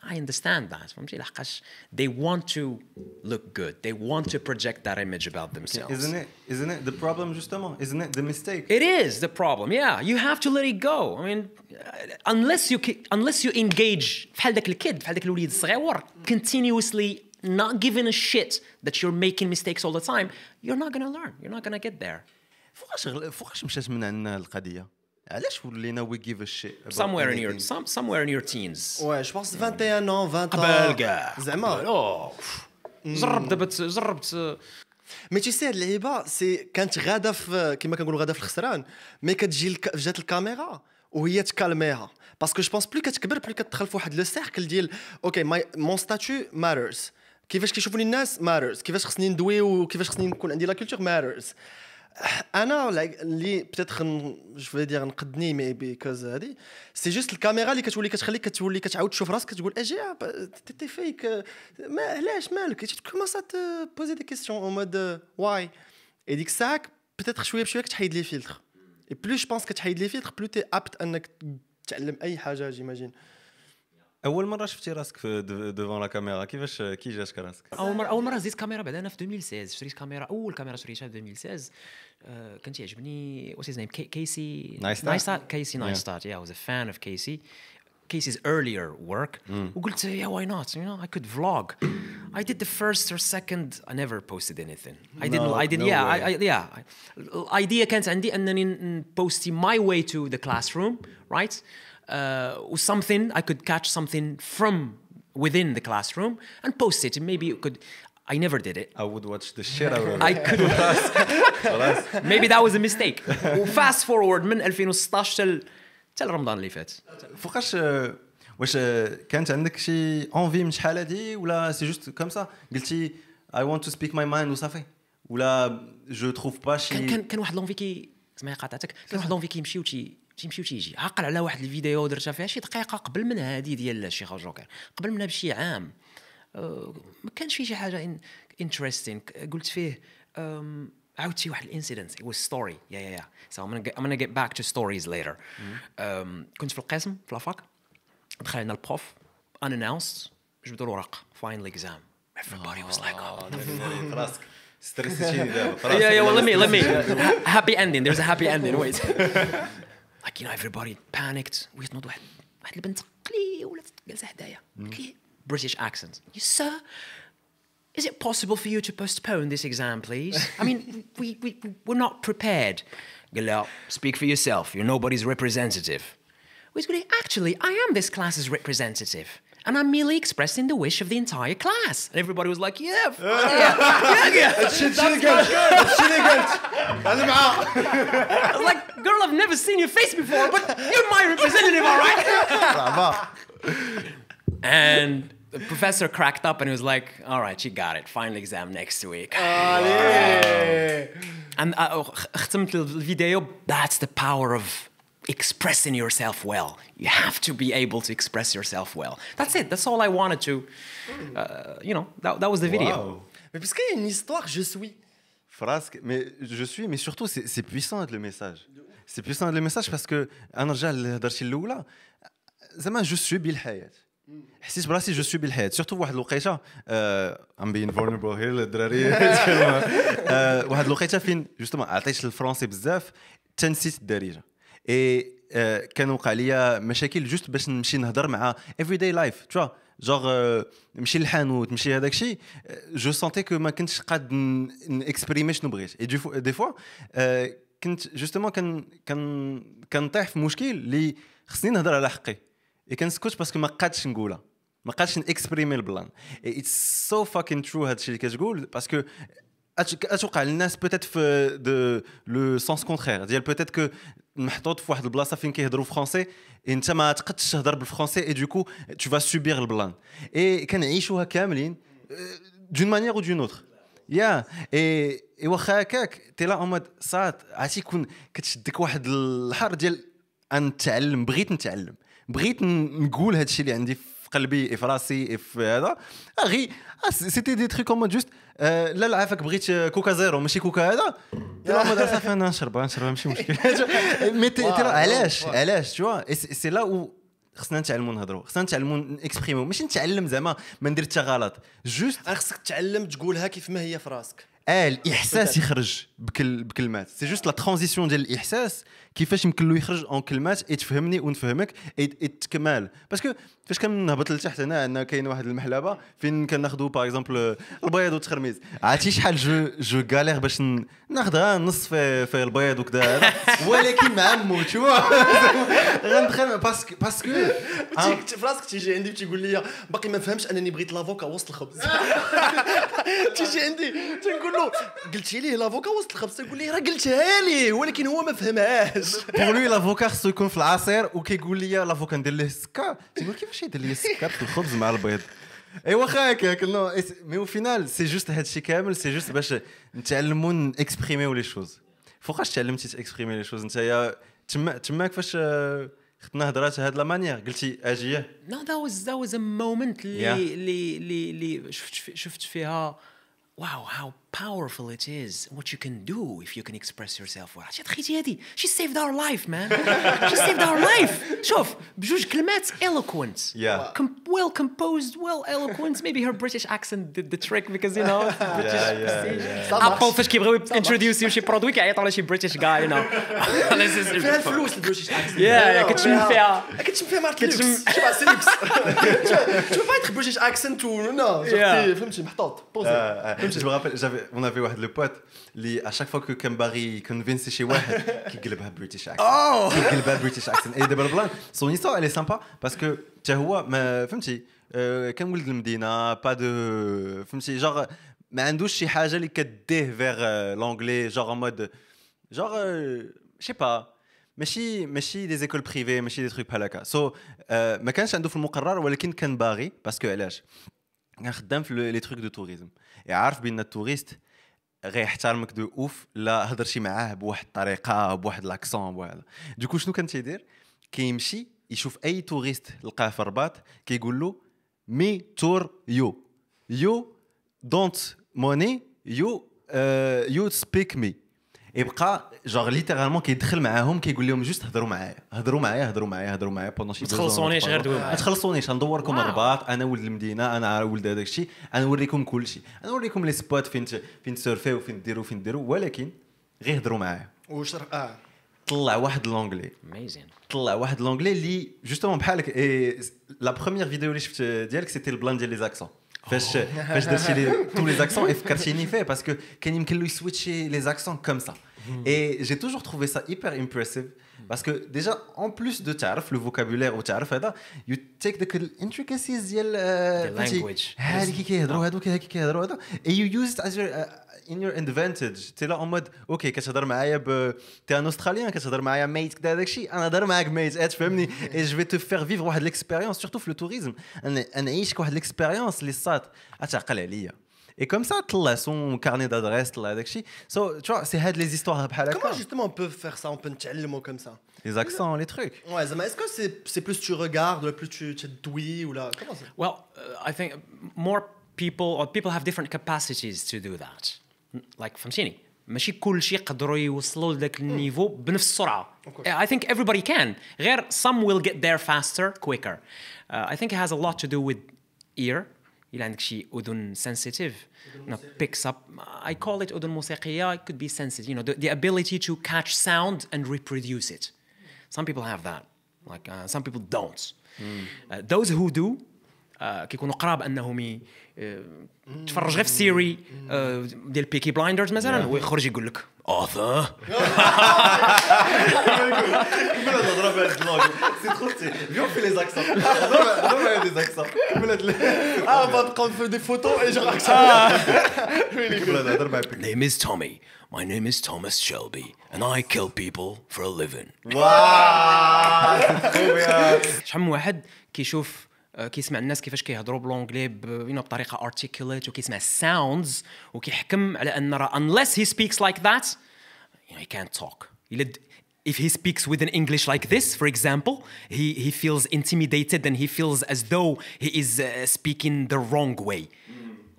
S2: I understand that فهمتي لحقاش they want to look good they want to project that image about themselves
S3: Isn't it? Isn't it the problem justement? Isn't it the mistake?
S2: It is the problem. Yeah, you have to let it go. I mean, uh, unless you ki- unless you engage بحال داك الكid بحال داك الوليد الصغيور continuously not giving a shit that you're making mistakes all the time, you're not gonna learn. You're not gonna get there.
S3: فوقاش غل- فوقاش مشات من عندنا القضيه؟ علاش ولينا give a shit about
S2: Somewhere in your some somewhere in your teens.
S1: ouais je pense 21 ans 20 ans.
S2: قبل كاع
S1: زعما
S2: جرب دابا جربت
S1: مي تي سي هاد اللعيبه سي كانت غاده في كيما كنقولوا غاده في الخسران mais كتجي. جات الكاميرا وهي تكالميها parce que je pense plus كتكبر plus كتدخل في واحد le cercle ديال okay my mon statut matters كيفاش كيشوفوني الناس matters كيفاش خصني ندوي وكيفاش خصني نكون عندي la culture matters أنا اللي peut-être je vais دير نقدني mais because هادي c'est juste الكاميرا اللي كتولي كتخليك كتولي كتعاود تشوف راسك كتقول أجي تي فيك ما علاش مالك؟ Te poser des questions en mode why اي ديك الساعة peut-être شوية بشوية كتحيد les filtres et plus je pense كتحيد les filtres plus t'es apte أنك تعلم أي حاجة j'imagine
S3: اول مره شفتي راسك في ديفون لا كاميرا كيفاش كي جاتك راسك؟
S2: اول مره اول مره زيت كاميرا بعد انا في 2016 شريت كاميرا اول كاميرا شريتها في 2016 آه، كان تيعجبني واتس هيز نيم كيسي
S3: Neistat?
S2: نايستات كيسي نايستات yeah I was a fan of Casey Casey's earlier work وقلت yeah why not you know I could vlog I did the first or second I never posted anything I didn't
S3: No,
S2: I did
S3: no
S2: yeah
S3: way.
S2: I, I yeah I- الايديا كانت عندي انني ن- بوستي my way to the classroom right uh, something I could catch something from within the classroom and post it and maybe it could I never did it
S3: I would watch the shit out of
S2: I
S3: it.
S2: could maybe that was a mistake وفاست فورورد من 2016 تل تل رمضان اللي فات
S3: فوقاش آه، واش آه، كانت عندك شي انفي من شحال هادي ولا سي جوست كوم سا قلتي I want to speak my mind وصافي ولا جو تروف با شي
S2: كان كان كان واحد لونفي كي سمعي قاطعتك كان واحد لونفي كيمشي وتي تيمشي وتيجي عقل على واحد الفيديو درتها فيها شي دقيقة قبل من هذه ديال الشيخ جوكر قبل منها بشي عام. آه، ما كانش فيه شي حاجة interesting قلت فيه آم، عاودت شي واحد ال incident. Was story. Yeah yeah yeah. So I'm gonna get, back to stories later. آم، كنت في القسم في لافاك. دخل علينا البروف unannounced جبدوا الورق. Final exam. Everybody was like oh
S3: راسك ستريسيتيني دابا
S2: yeah, yeah. Well, let me, let me. Ha- happy ending. There's a happy ending. Wait. like you know, everybody panicked. ويتنوض واحد واحد البنت قليله جالسه حدايا. كي- British accent. You sir, is it possible for you to postpone this exam, please? I mean, we we we're not prepared. قال لها, speak for yourself. You're nobody's representative. وتقول لي, actually, I am this class's representative. and I'm merely expressing the wish of the entire class. And everybody was like, yeah, fuck yeah, yeah, yeah.
S1: That's shit, good, again, shit. And
S2: I was like, girl, I've never seen your face before, but you're my representative, all right? and the professor cracked up and he was like, all right, she got it. Final exam next week. Oh, wow. yeah. And uh, video, that's the power of expressing yourself well. You have to be able to express yourself well. That's it. That's all I wanted to, uh, you know, that, that was the video.
S3: واو
S1: مي باسكو il y a une histoire je suis
S3: في راسك مي جو سوي مي سورتو سي سي بويسون هاد لو ميساج سي بويسون هاد لو ميساج باسكو انا نرجع لهضرتي الاولى زعما جو سوي بالحياه حسيت براسي جو سوي بالحياه سورتو واحد الوقيته ام بين فولنربل هير الدراري آه، واحد الوقيته فين جوستومون عطيت الفرونسي بزاف تنسيت الدارجه اي آه، كان وقع ليا مشاكل juste باش نمشي نهضر مع everyday life tu vois genre نمشي للحانوت نمشي هذاك الشيء je sentais que ما كنتش قاد ن exprimer شنو بغيت. et des fois كنت justement كان كان كنطيح في مشكل اللي خصني نهضر على حقي. et كنسكت parce que ما قادش نقولها. ما قادش ن exprimer ال plan. it's so fucking true هذا الشيء اللي كتقول parce que أتوقع للناس peut-être في dans le sens contraire ديال peut-être que محطوط في واحد البلاصة فين كيهضروا français أنت ما تقدش تهضر بال français et du coup tu vas subir ال plan et كنعيشوها كاملين d'une manière ou d'une autre yeah et et واخا هكاك تي لا اون صات عرفتي يكون كتشدك واحد الحر ديال نتعلم بغيت نتعلم. بغيت نقول هذا الشيء اللي عندي قلبي في راسي في هذا. آه غي c'était des trucs comment juste آه، لا لا عافاك بغيت آه، كوكا زيرو ماشي كوكا هذا. ترى ما صافي أنا نشربها نشربها ماشي مشكل. mais ترى علاش؟ علاش؟ tu vois c'est لا خصنا نتعلموا نهضروا خصنا نتعلموا ن exprimer و ماشي نتعلم زعما ما ندير حتى غلط.
S1: juste خصك تعلم تقولها كيف ما هي في راسك.
S3: آه الإحساس يخرج بكل بكلمات c'est juste la transition ديال الاحساس كيفاش يمكن له يخرج en كلمات et تفهمني ونفهمك تكمال parce que فاش كنهبط لتحت هنا عندنا كاين واحد المحلبة فين كناخذوا par exemple البيض والتخرميز عرفتي شحال je je galère باش ناخذها نص في في البيض وكذا ولكن مع مو tu vois غندخل parce que
S1: parce que في راسك تيجي عندي تيقول لي باقي ما فهمش أنني بغيت l'avocat وسط الخبز. تيجي عندي تنقول له قلتي ليه l'avocat وسط الخبز؟ تيقول لي راه قلتها ليه ولكن هو ما فهمهاش.
S3: pour lui l'avocat خصو يكون في العصير وكيقول لي l'avocat ندير ليه السكر تيقول كيفاش يدير لي السكر في الخبز مع البيض اي واخا هكاك non mais au final c'est juste هادشي كامل c'est juste باش نتعلموا ن exprimer يو les choses فوقاش تعلمتي ت exprimer les choses نتايا تما تماك فاش خدنا هضرات هاد la manière قلتي اجيه
S2: that was that was a moment
S3: Yeah.
S2: اللي اللي اللي شفت شفت فيها wow how powerful it is what you can do if you can express yourself well عرفتي تخيتي هادي she saved our life man she saved our life شوف بجوج كلمات eloquent
S3: Yeah.
S2: Com- well composed well eloquent maybe her British accent did the trick because you know British
S3: yeah,
S2: Apple فاش كيبغيو introduce شي برودوي كيعيطوا على شي British guy you know This is-
S1: فيها الفلوس البروشيش
S2: Yeah, yeah, كتشم فيها
S1: كتشم فيها مارك
S2: كتشم-
S1: لوكس شبع سليبس tu peux pas être british accent ou non
S2: Yeah.
S1: فهمتي محطوط بوزي
S3: جو رابيل جافي اون افي واحد لو بوت اللي اشاك فوا كو كان باغي كونفينسي شي واحد كيقلبها بريتيش اكسنت كيقلبها بريتيش اكسنت اي دابا البلان سون هيستوار الي سامبا باسكو حتى هو ما فهمتي آه، كان ولد المدينه با دو فهمتي جوغ ما عندوش شي حاجه اللي كديه فيغ لونجلي جوغ مود جوغ شي با ماشي ماشي دي زيكول بريفي ماشي دي تروك بحال هكا سو ما كانش عنده في المقرر ولكن كان باغي باسكو علاش كان خدام في لي تروك دو توريزم يعرف بأن ال touriste غيحترمك d'office لا هضر شي معاه بواحد الطريقة بواحد l'accent بواحد. du coup شنو كان تيدير؟ كيمشي يشوف أي touriste لقاه في الرباط كيقول له me tour you. you don't money you you speak me يبقى genre littéralement كيدخل معاهم كيقول لهم juste هضروا معايا هضروا معايا هضروا معايا هضروا معايا pendant شي
S2: ما تخلصونيش غير معايا.
S3: ما تخلصونيش غندوركم
S2: wow.
S3: الرباط أنا ولد المدينة أنا ولد هذاك الشيء أنا نوريكم كل شيء. أنا نوريكم les spots فين فين تسيرفيو فين ديروا فين ديروا ولكن غير هضروا معايا.
S1: وشرح آه.
S3: طلع واحد لونجلي
S2: amazing.
S3: طلع واحد لونجلي اللي جوستومون بحالك لا بروميير فيديو اللي شفت ديالك سيتي البلان ديال لي زاكسون فاش فاش درتي لي تو لي زاكسون اي فكرتيني فيه باسكو كان يمكن له يسويتشي لي زاكسون كوم سا اي جي توجور تروفي سا هيبر امبرسيف باسكو ديجا اون بلوس دو تعرف لو فوكابولير وتعرف هذا يو تيك داك الانتريكاسيز ديال آه،
S2: The
S3: فهمتي؟
S2: language.
S3: هادي كي كيهضروا هادو كي كيهضروا هذا اي يو يوز از ان يور ادفانتج تي لا اون مود اوكي كتهضر معايا ب تي ان استراليان كتهضر معايا ميت كدا داك الشيء انا نهضر معاك ميت اه تفهمني اي جو في تو فير فيفر واحد ليكسبيريونس سورتو في لو توريزم انا نعيشك واحد ليكسبيريونس اللي صات اتعقل عليا اي كوم سا طلع سون كارني دادريس طلع داك الشيء سو تو سي هاد لي زيستوار بحال
S1: Comment
S3: هكا
S1: justement on peut faire ça On peut نتعلموا comme ça
S3: لي زاكسون لي تروك
S1: Ouais, Zama, est-ce que c'est c'est plus tu regardes, plus tu tu es doué ou là Comment ça
S2: Well, uh, I think more people or people have different capacities to do that. Like فهمتيني ماشي كل شيء يقدروا يوصلوا لذاك النيفو بنفس السرعه. I think everybody can. غير some will get there faster, quicker. Uh, I think it has a lot to do with ear. إلا عندك شي أذن sensitive, you know, picks up. I call it أذن موسيقية. It could be sensitive. You know, the, the ability to catch sound and reproduce it. Some people have that. Like uh, some people don't. Uh, those who do آه كيكونوا قراب انهم ي- آه، تفرج غير في السيري آه ديال بيكي بلايندرز مثلا ويخرج يقول لك اوثر
S3: كمل هاد الهضره بهاد البلوغ سي تخو سي فيون في لي زاكسون دي زاكسون كمل هاد
S1: va te prendre des photos et genre
S3: كمل هاد الهضره
S2: name is Tommy. My name is Thomas Shelby and I kill people for a living.
S3: واو
S2: شحال من واحد كيشوف كيسمع الناس كيفاش كيهضروا بلونجلي بطريقه articulate وكيسمع الساوندز وكيحكم على ان راه unless he speaks like that you know, he can't talk if he speaks with an English like this for example he he feels intimidated and he feels as though he is uh, speaking the wrong way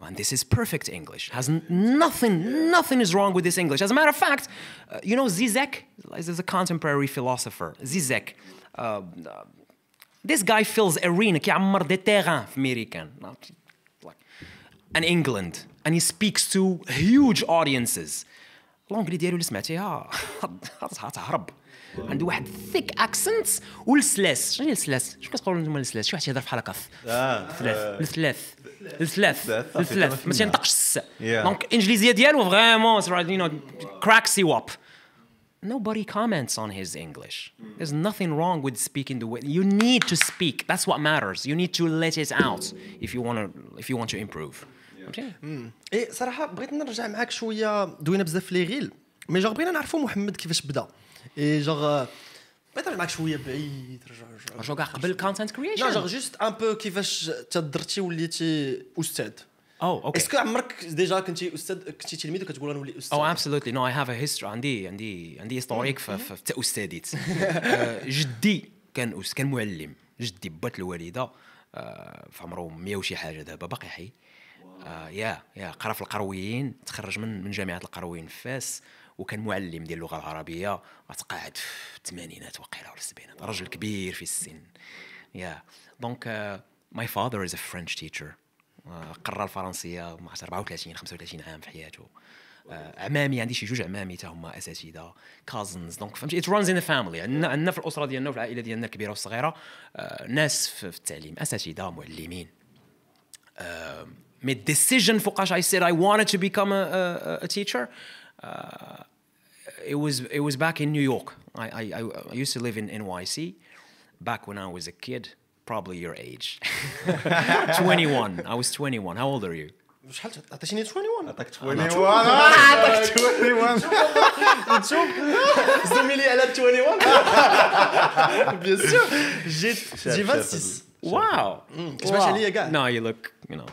S2: And this is perfect English. Has nothing, nothing is wrong with this English. As a matter of fact, uh, you know Zizek is a contemporary philosopher. Zizek, uh, uh, this guy fills arena كيعمر des terrains في America and England. And he speaks to huge audiences. l'anglais ديالو اللي سمعتيها غتهرب عنده واحد thick accent والسلاس شنو هي السلاس شنو كتقولوا نتوما السلاس شي واحد تيهضر بحال هكا الثلاث الثلاث الثلاث
S3: الثلاث،
S2: ما تينطقش الس. donc الانجليزيه ديالو vraiment you up. Nobody comments on his English. There's nothing wrong with speaking the way you need to speak. That's what matters. You need to let it out if you want to if you want to improve. فهمتيني؟
S1: اي صراحه بغيت نرجع معاك شويه دوينا بزاف في لي غيل مي جوغ بغينا نعرفوا محمد كيفاش بدا اي جوغ بغيت نرجع معاك شويه بعيد رجع
S2: جو كاع قبل content creation.
S1: لا جوغ جوست ان بو كيفاش تدرتي وليتي استاذ
S2: Oh, okay.
S1: est-ce que عمرك déjà كنتي أستاذ كنتي تلميذ وكتقول غنولي أستاذ
S2: Oh, absolutely. No, I have a history. عندي عندي عندي historique في. آه، جدي كان كان معلم. جدي بات الوالده في عمره 100 وشي حاجة دابا باقي حي. yeah yeah قرا في القرويين تخرج من من جامعه القرويين في فاس وكان معلم ديال اللغة العربيه غتقاعد في الثمانينات وقيله ولا السبعينات رجل كبير في السن yeah donc my father is a French teacher قرا الفرنسية ما عرفتش 34 35 عام في حياته. آه، عمامي عندي شي جوج عمامي تا هما أساتذة cousins donc فهمتي؟ it runs in family عندنا عندنا في الأسرة ديالنا وفي العائلة ديالنا الكبيره والصغيره آه، ناس في التعليم أساتذة معلمين made decision فوقاش I said I wanted a, a teacher uh, it was it was back in New York. I, I, I used to live in NYC back when I was a kid. probably your age 21 I was 21 how old are you
S1: شحال عطيتيني 21
S3: عطاك 21 عطاك 21
S1: زميلي على 21 بيان سور جيت جي 26
S2: wow.
S1: كتبانش عليا كاع.
S2: no you look you know.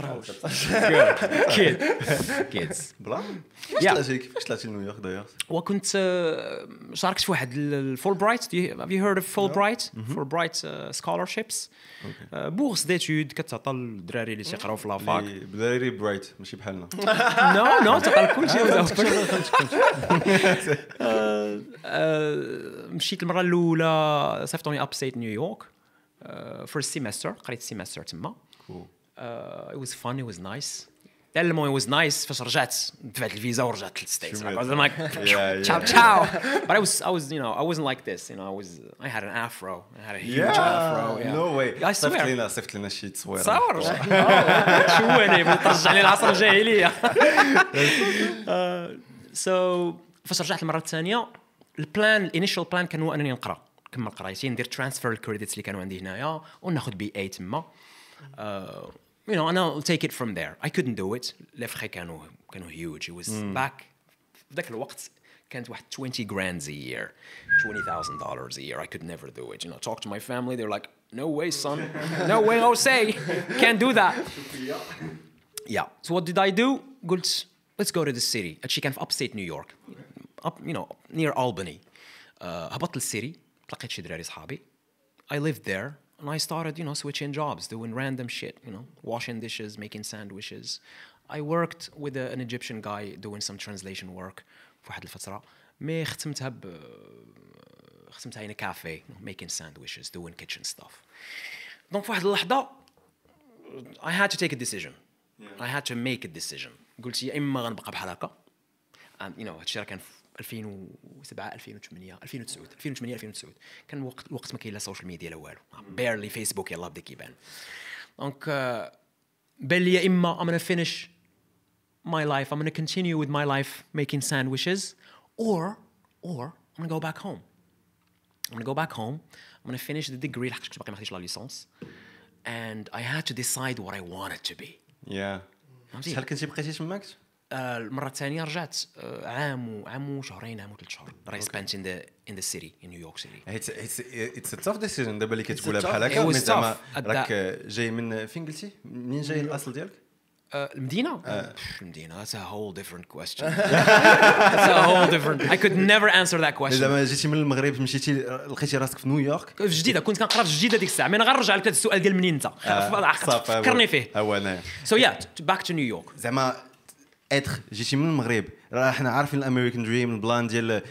S2: Good. Kid. Kids. Yeah.
S3: كيفاش طلعتي كيفاش طلعتي لنيويورك دايوغ
S2: وكنت شاركت في واحد ال Fulbright have you heard of Full برايت فول bright scholarships bourse d'études كتعطى للدراري اللي تيقراو في la fac
S3: بدايري برايت ماشي بحالنا.
S2: no no تعطى كل شيء. مشيت المرة الأولى صيفطوني upstate نيويورك فيرست سيمستر قريت سيمستر تما uh, it was fun it was nice حتى المهم it was nice فاش رجعت دفعت الفيزا ورجعت للستيتس
S3: شميت.
S2: I'm like
S3: Yeah,
S2: ciao
S3: yeah.
S2: ciao but I was I was you know I wasn't like this you know I was I had an afro I had a huge afro yeah
S3: نو واي
S2: I
S3: صيفط
S2: swear
S3: لنا صيفط لنا شي تصويره
S2: تصور شواني بغيت ترجعني العصر الجاهليه سو فاش رجعت المره الثانيه البلان الانيشال بلان كان هو انني نقرا نكمل قرايتي ندير ترانسفير الكريديتس اللي كانوا عندي هنايا وناخذ بي اي تما Uh, you know and I'll take it from there I couldn't do it لي فخي كانوا كانوا huge it was back في ذاك الوقت كانت واحد 20 grand a year $20,000 dollars a year I could never do it you know talk to my family they're like no way son no way Jose can't do that yeah so what did I do قلت let's go to the city هادشي كان في upstate New York up you know near Albany uh, هبطت للسيري تلقيت شي دراري صحابي I lived there and I started you know switching jobs doing random shit you know washing dishes making sandwiches I worked with a, an Egyptian guy doing some translation work في واحد الفترة مي ختمتها ب ختمتها in a cafe you know, making sandwiches doing kitchen stuff دونك في واحد اللحظة I had to take a decision. I had to make a decision. قلت يا اما غنبقى بحال هكا and you know هادشي راه كان في 2007 2008 2009 2008 2009 كان وقت وقت ما كاين لا social media لا والو. barely Facebook يلاه بدا كيبان. donc بان لي يا اما I'mma finish my life I'mma continue with my life making sandwiches or or I'mma go back home I'mma go back home I'mma finish the degree لحقاش كنت باقي ما خديتش لا licence and I had to decide what I wanted to be yeah
S3: هل كنتي بقيتي تماك؟
S2: آه، المرة الثانية رجعت آه، عام و عام وشهرين عام وثلاث شهور spent in the in the city in New York City.
S3: it's tough decision دابا اللي كتقولها بحال هكا mais زعما راك جاي من فين قلتي منين جاي الأصل ديالك؟
S2: آه، المدينة؟ المدينة that's a whole different question. That's a whole different I could never answer that question.
S3: زعما جيتي من المغرب مشيتي لقيتي راسك في نيويورك
S2: في جديدة كنت كنقرأ في جديدة ديك الساعة. mais أنا غنرجع لك هذا السؤال ديال منين
S3: أنت؟
S2: فكرني فيه.
S3: هو انايا
S2: so yeah back to New York.
S3: زعما اتر جيتي من المغرب. راه حنا عارفين ال American dream ال plan ديال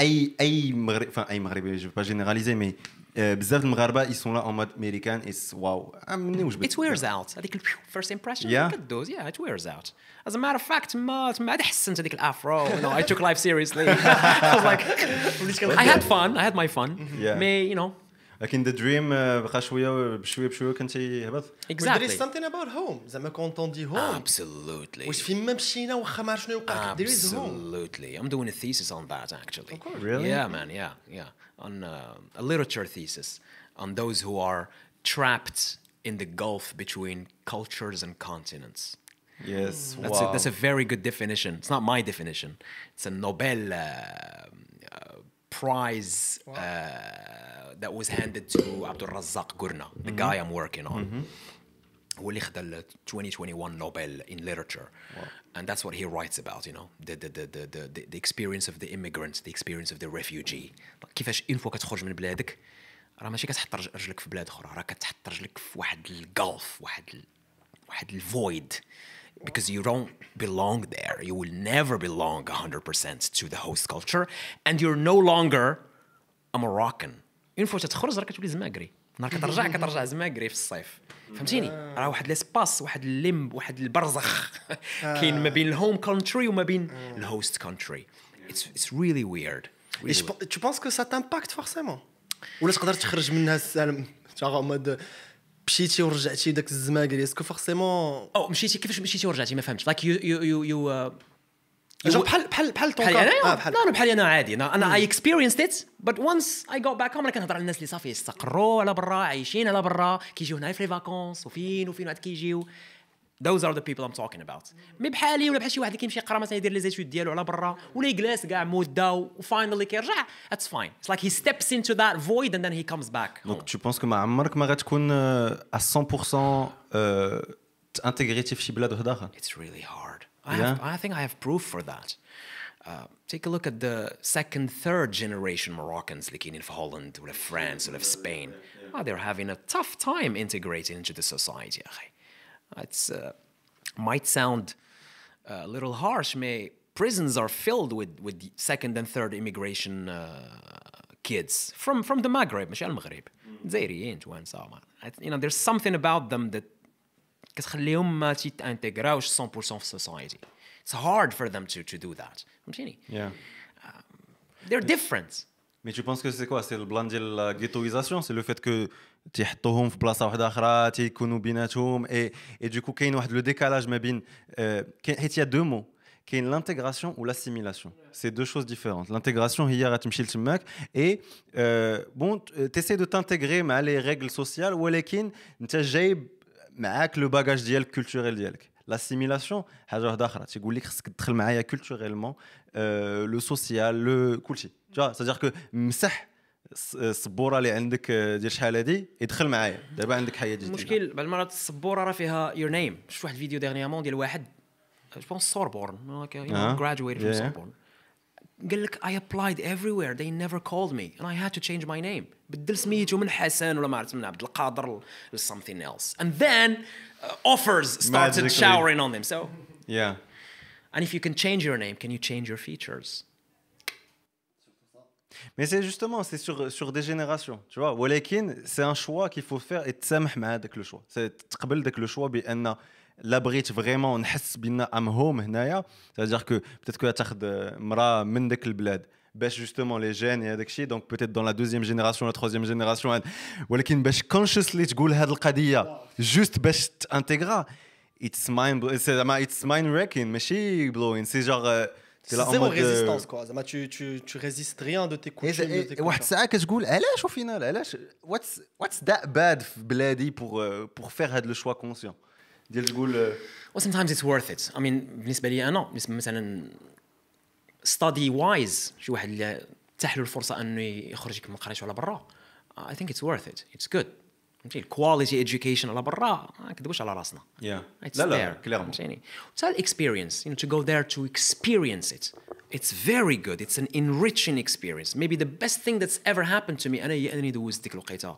S3: أي أي مغرب enfin أي مغربي je vais pas généraliser mais بزاف المغاربة ils sont là en mode American is wow مني واش
S2: it wears out. هذيك ال first impression
S3: Yeah.
S2: كدوز it wears out. As a matter of fact تما تما عاد حسنت هذيك ال afro. I took life seriously. I was like I had fun I had my fun.
S3: Yeah.
S2: mais you know
S3: لكن ذا دريم بقى شويه بشويه بشويه كنتي هبط
S1: But there is
S2: exactly
S1: something about home زعما كونت اون دي هوم
S2: absolutely
S1: واش فين ما مشينا واخا ما عرف شنو يوقع there is home
S2: Absolutely. I'm doing a thesis on that actually.
S1: course.
S3: Really?
S2: Yeah, man. Yeah, yeah. On uh, a literature thesis on those who are trapped in the gulf between cultures and continents.
S3: يس
S2: That's, a, that's a very good definition. It's not my definition. It's a Nobel uh, uh, Prize uh, that was handed to Abdul Razzaq Gurna, the guy I'm working on. هو اللي خدا ال 2021 Nobel in literature. And that's what he writes about, you know, the, the, the, the, the, the, the experience of the immigrant, the experience of the refugee. كيفاش اون فوا كتخرج من بلادك راه ماشي كتحط رج- رجلك في بلاد اخرى راه كتحط رجلك في واحد الجولف واحد ال... واحد الفويد because you don't belong there you will never belong 100% to the host culture and you're no longer a Moroccan اون فوا تتخرج راه كتولي زماكري نهار كترجع كترجع زماكري في الصيف فهمتيني راه واحد ليسباس واحد الليمب واحد البرزخ كاين ما بين الهوم كونتري وما بين الهوست كونتري it's it's really weird
S1: Et je pen- tu penses que ça t'impacte forcément ولا تقدر تخرج منها السالم تاع مود مشيتي ورجعتي داك الزماكري est-ce que
S2: forcément أو مشيتي كيفاش مشيتي ورجعتي؟ ما فهمتش. You you you uh,
S1: جو بحال بحال بحال طون
S2: بحالي
S1: كا-
S2: أنا؟
S1: آه، بحال.
S2: لا أنا بحالي أنا عادي. أنا أنا I experienced it but once I go back home أنا كنهضر على الناس اللي صافي استقروا على برا عايشين على برا كيجيو هنا في les vacances وفين وفين عاد كيجيو. those are the people I'm talking about مي بحالي ولا بحال شي واحد اللي كيمشي يقرا مثلا يدير لي زيتود ديالو على برا ولا يجلس كاع مده وفاينلي كيرجع that's fine it's like he steps into that void and then he comes back home.
S3: دونك تو بونس كو ما عمرك ما غتكون آه، à 100% آه، تانتيغريتي في شي بلاد واحد اخر
S2: It's really hard. I, have,
S3: Yeah?
S2: I think I have proof for that. Uh, take a look at the second, third generation Moroccans اللي كاينين في Holland ولا في France ولا في Spain. Oh, they're having a tough time integrating into the society. يا أخي. It's uh, might sound uh, a little harsh, may prisons are filled with with second and third immigration uh, kids from from the Maghreb, مش المغرب. جزائريين توانسة. man. I- You know, there's something about them that كتخليهم ما تيتانتيغراوش 100% في السوسايتي It's hard for them to to do that فهمتيني
S3: Yeah.
S2: they're different
S3: مي تو بونس كو سي كوا سي البلان ديال الغيتويزاسيون سي لو فيت كو تيحطوهم في بلاصه واحده اخرى تيكونوا بيناتهم اي اي دوكو كاين واحد لو ديكالاج ما بين آه، كاين- حيت يا دو مو كاين لانتيغراسيون و لاسيميلاسيون سي دو شوز ديفيرونت لانتيغراسيون هي غتمشي لتماك اي بون تيسي دو تانتيغري مع لي ريغل سوسيال ولكن انت جايب معاك لو باجاج ديالك كولتوريل ديالك لاسيميلاسيون حاجه واحده اخرى تيقول لك خصك تدخل معايا كولتوريلمون لو سوسيال لو كلشي تو سادير كو مسح السبورة اللي عندك آه، ديال شحال هادي يدخل معايا. دابا عندك حياة جديدة.
S2: المشكل بعض المرات السبورة راه فيها your name شفت واحد الفيديو dernièrement ديال واحد آه، je pense
S3: Sorbonne.
S2: graduated from Sorbonne قال لك I applied everywhere they never called me and I had to change my name بدل سميته من حسن ولا ما عرفت من عبد القادر ل something else and then offers started showering on them so
S3: yeah
S2: and if you can change your name can you change your features
S3: Mais c'est justement, c'est sur, sur des générations, tu vois. ولكن c'est un choix qu'il faut faire et تسامح مع هذاك لو شوا. C'est تقبل داك لو شوا بان لا بغيت فريمون نحس بان ام هوم هنايا c'est-à-dire que peut-être que تاخذ مراه من داك البلاد باش justement les gènes et هذاك الشيء donc peut-être dans la deuxième génération la troisième génération هاد- ولكن باش consciously تقول هذه القضيه juste باش تانتيغرا it's mind blo- c'est زعما it's mind wrecking ماشي blowing c'est genre euh, t'es
S1: C'est zéro
S3: euh,
S1: résistance quoi. Zama, Tu, tu, tu résistes rien de tes
S3: إيه
S1: tes
S3: إيه واحد. الساعة كتقول علاش au final علاش what's what's that bad في بلادي pour euh, pour faire هذا le choix conscient ديال تقول euh,
S2: well sometimes it's worth it I mean بالنسبة لي أنا مثلا study wise شي واحد اللي تاح له الفرصه انه يخرج من قريته على برا I think it's worth it it's good فهمتي الكواليتي education على برا ما نكذبوش على راسنا
S3: yeah.
S2: It's
S3: لا لا
S2: there.
S3: كليرمون
S2: فهمتيني وتا الاكسبيرينس you know to go there to experience it it's very good it's an enriching experience maybe the best thing that's ever happened to me انا هي انني دوزت ديك الوقيته uh,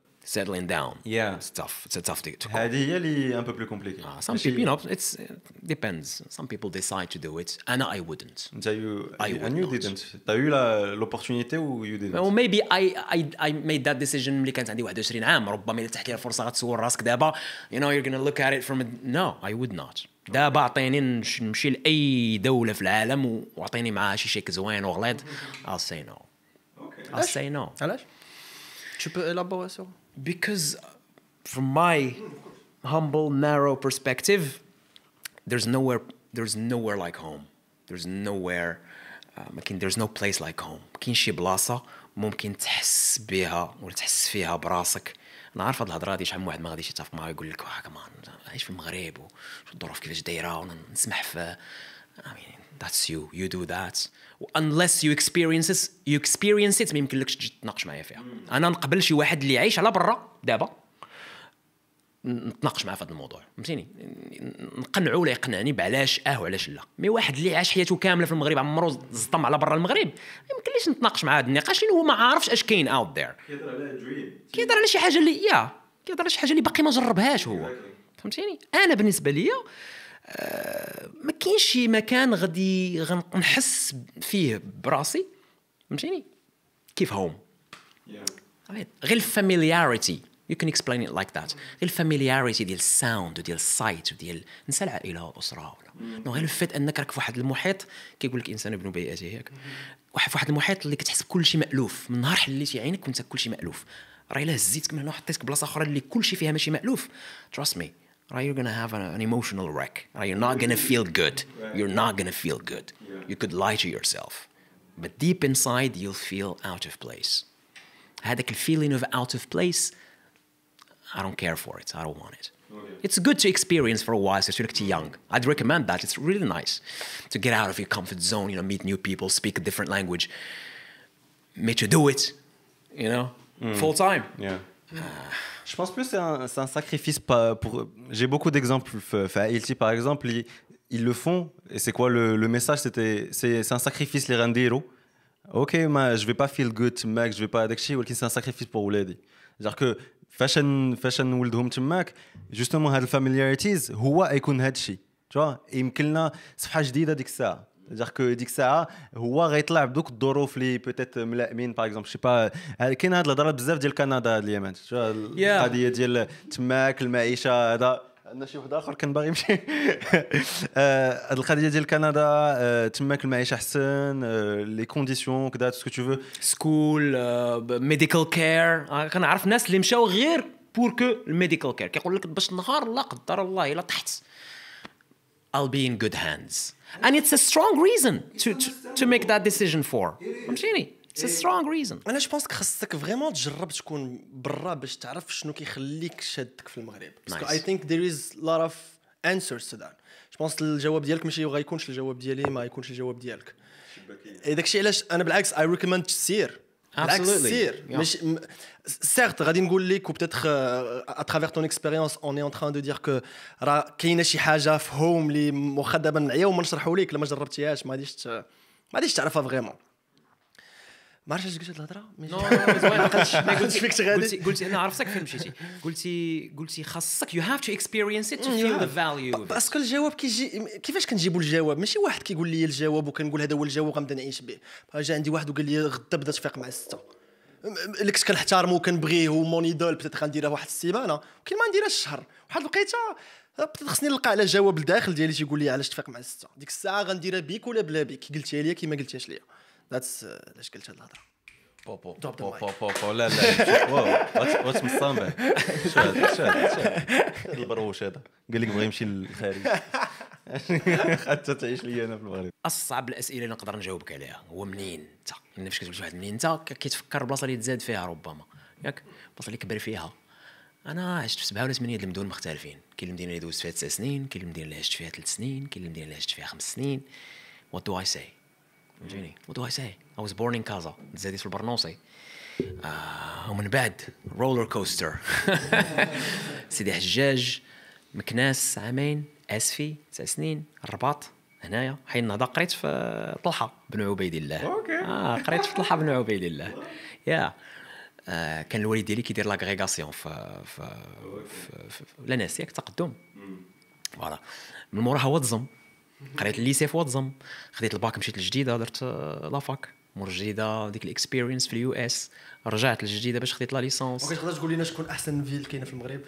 S2: settling down
S3: Yeah.
S2: it's tough it's a tough to, to
S3: هذه هي اللي ان بو بلو كومبليكي
S2: Uh, some people, you know, it's it depends. Some people decide to do it, and I wouldn't.
S3: انت يو
S2: I would
S3: and you
S2: not.
S3: didn't تا eu la- l'opportunité ou you didn't
S2: Well, maybe I I I made that decision ملي كانت عندي 21 عام ربما إلا تحت لي الفرصة غتسول راسك دابا you know you're gonna look at it from a... no I would not دابا اعطيني نش- نمشي لأي دولة في العالم و- واعطيني معاها شي شيك زوين وغليظ I'll say no I'll say no
S1: علاش Tu peux élaborer sur
S2: because from my humble narrow perspective there's nowhere there's nowhere like home there's nowhere uh, ما كاين there's no place like home ما كاين شي بلاصه ممكن تحس بها ولا تحس فيها براسك انا عارف هاد الهضره هادي شحال من واحد ما غاديش يتفق معايا يقول لك واه كمان عايش في المغرب وشو الظروف كيفاش دايره ونسمح في I mean that's you you do that unless you experience it you experience it ما يمكنلكش تجي تناقش معايا فيها. أنا نقبل شي واحد اللي عايش على برا دابا نتناقش معاه في هذا الموضوع. فهمتيني؟ نقنعو ولا يقنعني بعلاش آه وعلاش لا. mais واحد اللي عاش حياته كاملة في المغرب عمرو زطم على برا المغرب ما يمكنليش نتناقش مع هذا النقاش لأن هو ما عارفش اش كاين out there كيهضر على شي حاجة اللي يا كيهضر على شي حاجة اللي باقي ما جربهاش هو. فهمتيني؟ أنا بالنسبة ليا ما كاينش شي مكان غادي غنحس فيه براسي. فهمتيني؟ كيف home غير ال familiarity you can explain it like that. غير ال familiarity ديال ال sound وديال ال sight وديال نسى العائلة والأسرة ولا. no غير ال fait أنك راك في واحد المحيط كيقول لك إنسان ابن بيئته ياك واحد في واحد المحيط اللي كتحس بكل شيء مألوف. من نهار حليتي عينك وانت كل شيء مألوف. راه إلا هزيتك من هنا وحطيتك بلاصة أخرى اللي كل شيء فيها ماشي مألوف. Trust me. راه you're gonna have an, an emotional wreck راه you're not gonna feel good you're not gonna feel good you could lie to yourself but deep inside you'll feel out of place هذاك الفيلينغ اوف اوت اوف بليس I don't care for it. I don't want it. It's good to experience for a while, especially if you're young. I'd recommend that. It's really nice to get out of your comfort zone, you know, meet new people, speak a different language. Mais to do it, you know, full time.
S3: Yeah. Je pense plus que c'est un, c'est un sacrifice pas pour. J'ai beaucoup d'exemples. F- f- À Haïti, par exemple, ils, ils le font. Et c'est quoi le, le message C'était c'est c'est un sacrifice les rendero. Ok, ma, je vais pas feel good, mec, je vais pas avec chi, c'est un sacrifice pour ولادي. C'est-à-dire que فاشن فاشن ولدهم تماك جوستومون هاد الفاميلياريتيز هو يكون هاد الشيء تشوا يمكن لنا صفحه جديده ديك الساعه دير كو ديك الساعة هو غيطلع بدوك الظروف اللي peut-être ملائمين par exemple je sais pas كاين هاد الهضره بزاف ديال كندا هاد الايامات شو القضية ديال تماك المعيشه هذا عندنا شي واحد اخر كان باغي يمشي هاد القضية ديال كندا تماك المعيشه احسن لي conditions كذا ce que tu
S2: veux school medical care كنعرف ناس اللي مشاو غير pour que ال medical care كيقول لك باش نهار لا قدر الله الا طحت I'll be in good hands. and it's a strong reason to to, to make that decision for فهمتيني it's a strong reason
S1: انا جو بونس خاصك فريمون تجرب تكون برا باش تعرف شنو كيخليك شادك في المغرب باسكو
S2: Nice.
S1: اي ثينك ذير از لوت اوف انسرز تو ذات جو بونس الجواب ديالك ماشي غيكونش الجواب ديالي ما يكونش الجواب ديالك إيه داكشي علاش انا بالعكس اي ريكومند تسير بالعكس. سير
S2: Yeah.
S1: ماشي م- سيرت غادي نقول لك و peut-être à travers ton expérience on est en train de dire que راه كاينة شي حاجة في home اللي واخا دابا نعيا وما نشرحوا لك الا ما جربتيهاش ما غاديش ما غاديش تعرفها vraiment ما عرفتش قلت هاد الهضره
S2: no ما قلتش
S1: فيك غادي.
S2: قلتي أنا عرفتك فين مشيتي. قلتي قلتي خاصك. you have to experience it to feel the value
S1: parce que الجواب كيجي كيفاش كنجيبوا الجواب؟ ماشي واحد كيقول لي الجواب وكنقول هذا هو الجواب غنبدا نعيش به. جا عندي واحد وقال لي غدا بدا تفيق مع م- اللي كنت كنحتارمو وكنبغيه هو mon idole بدات غنديرها واحد السيمانة. ولكن ما نديرهاش الشهر واحد الوقيتة بدات خصني نلقى على جواب الداخل ديالي تيقول لي علاش تفيق مع السته ديك الساعة غنديرها بيك ولا بلا بيك. قلتيها لي كي ما قلتيهاش ليا. ذاتس علاش قلت هاد الهضره
S3: بو بو بو. بو بو بو لا لا واو واتش واتش مصامبه شو هذا؟ شو هذا؟ البروش هذا؟ قال لك بغى يمشي للخارج. حتى تعيش لي أنا في المغرب
S2: أصعب الأسئلة اللي نقدر نجاوبك عليها. هو منين أنت؟ فاش كتقول واحد منين أنت؟ كيتفكر البلاصه اللي تزاد فيها ربما. ياك؟ البلاصه اللي كبر فيها. أنا عشت في سبعة ولا ثمانية د المدن مختلفين. كاين المدينة اللي دوزت فيها تسع سنين كاين المدينة اللي عشت فيها ثلاث سنين كاين المدينة اللي عشت فيها خمس سنين. what do I say فهمتيني what do I say I was born in كازا تزاديت في البرنوصي. آه ومن بعد roller coaster سيدي حجاج مكناس عامين آسفي تسع سنين الرباط هنايا. حي النهضه قريت في طلحة بن عبيد الله.
S3: OK.
S2: آه قريت في طلحة بن عبيد الله. يا آه كان الوالد ديالي كيدير l'agrégation في في في, في, في l'ENS ياك تقدم. voilà. من موراها واد زم قريت ال lycée في واد زم خديت الباك مشيت للجديدة درت آه، la fac مور الجديده ديك ال experience في ال US. رجعت للجديدة باش خديت la licence
S1: ممكن تقدر تقول لنا شكون أحسن ville كاينة في المغرب؟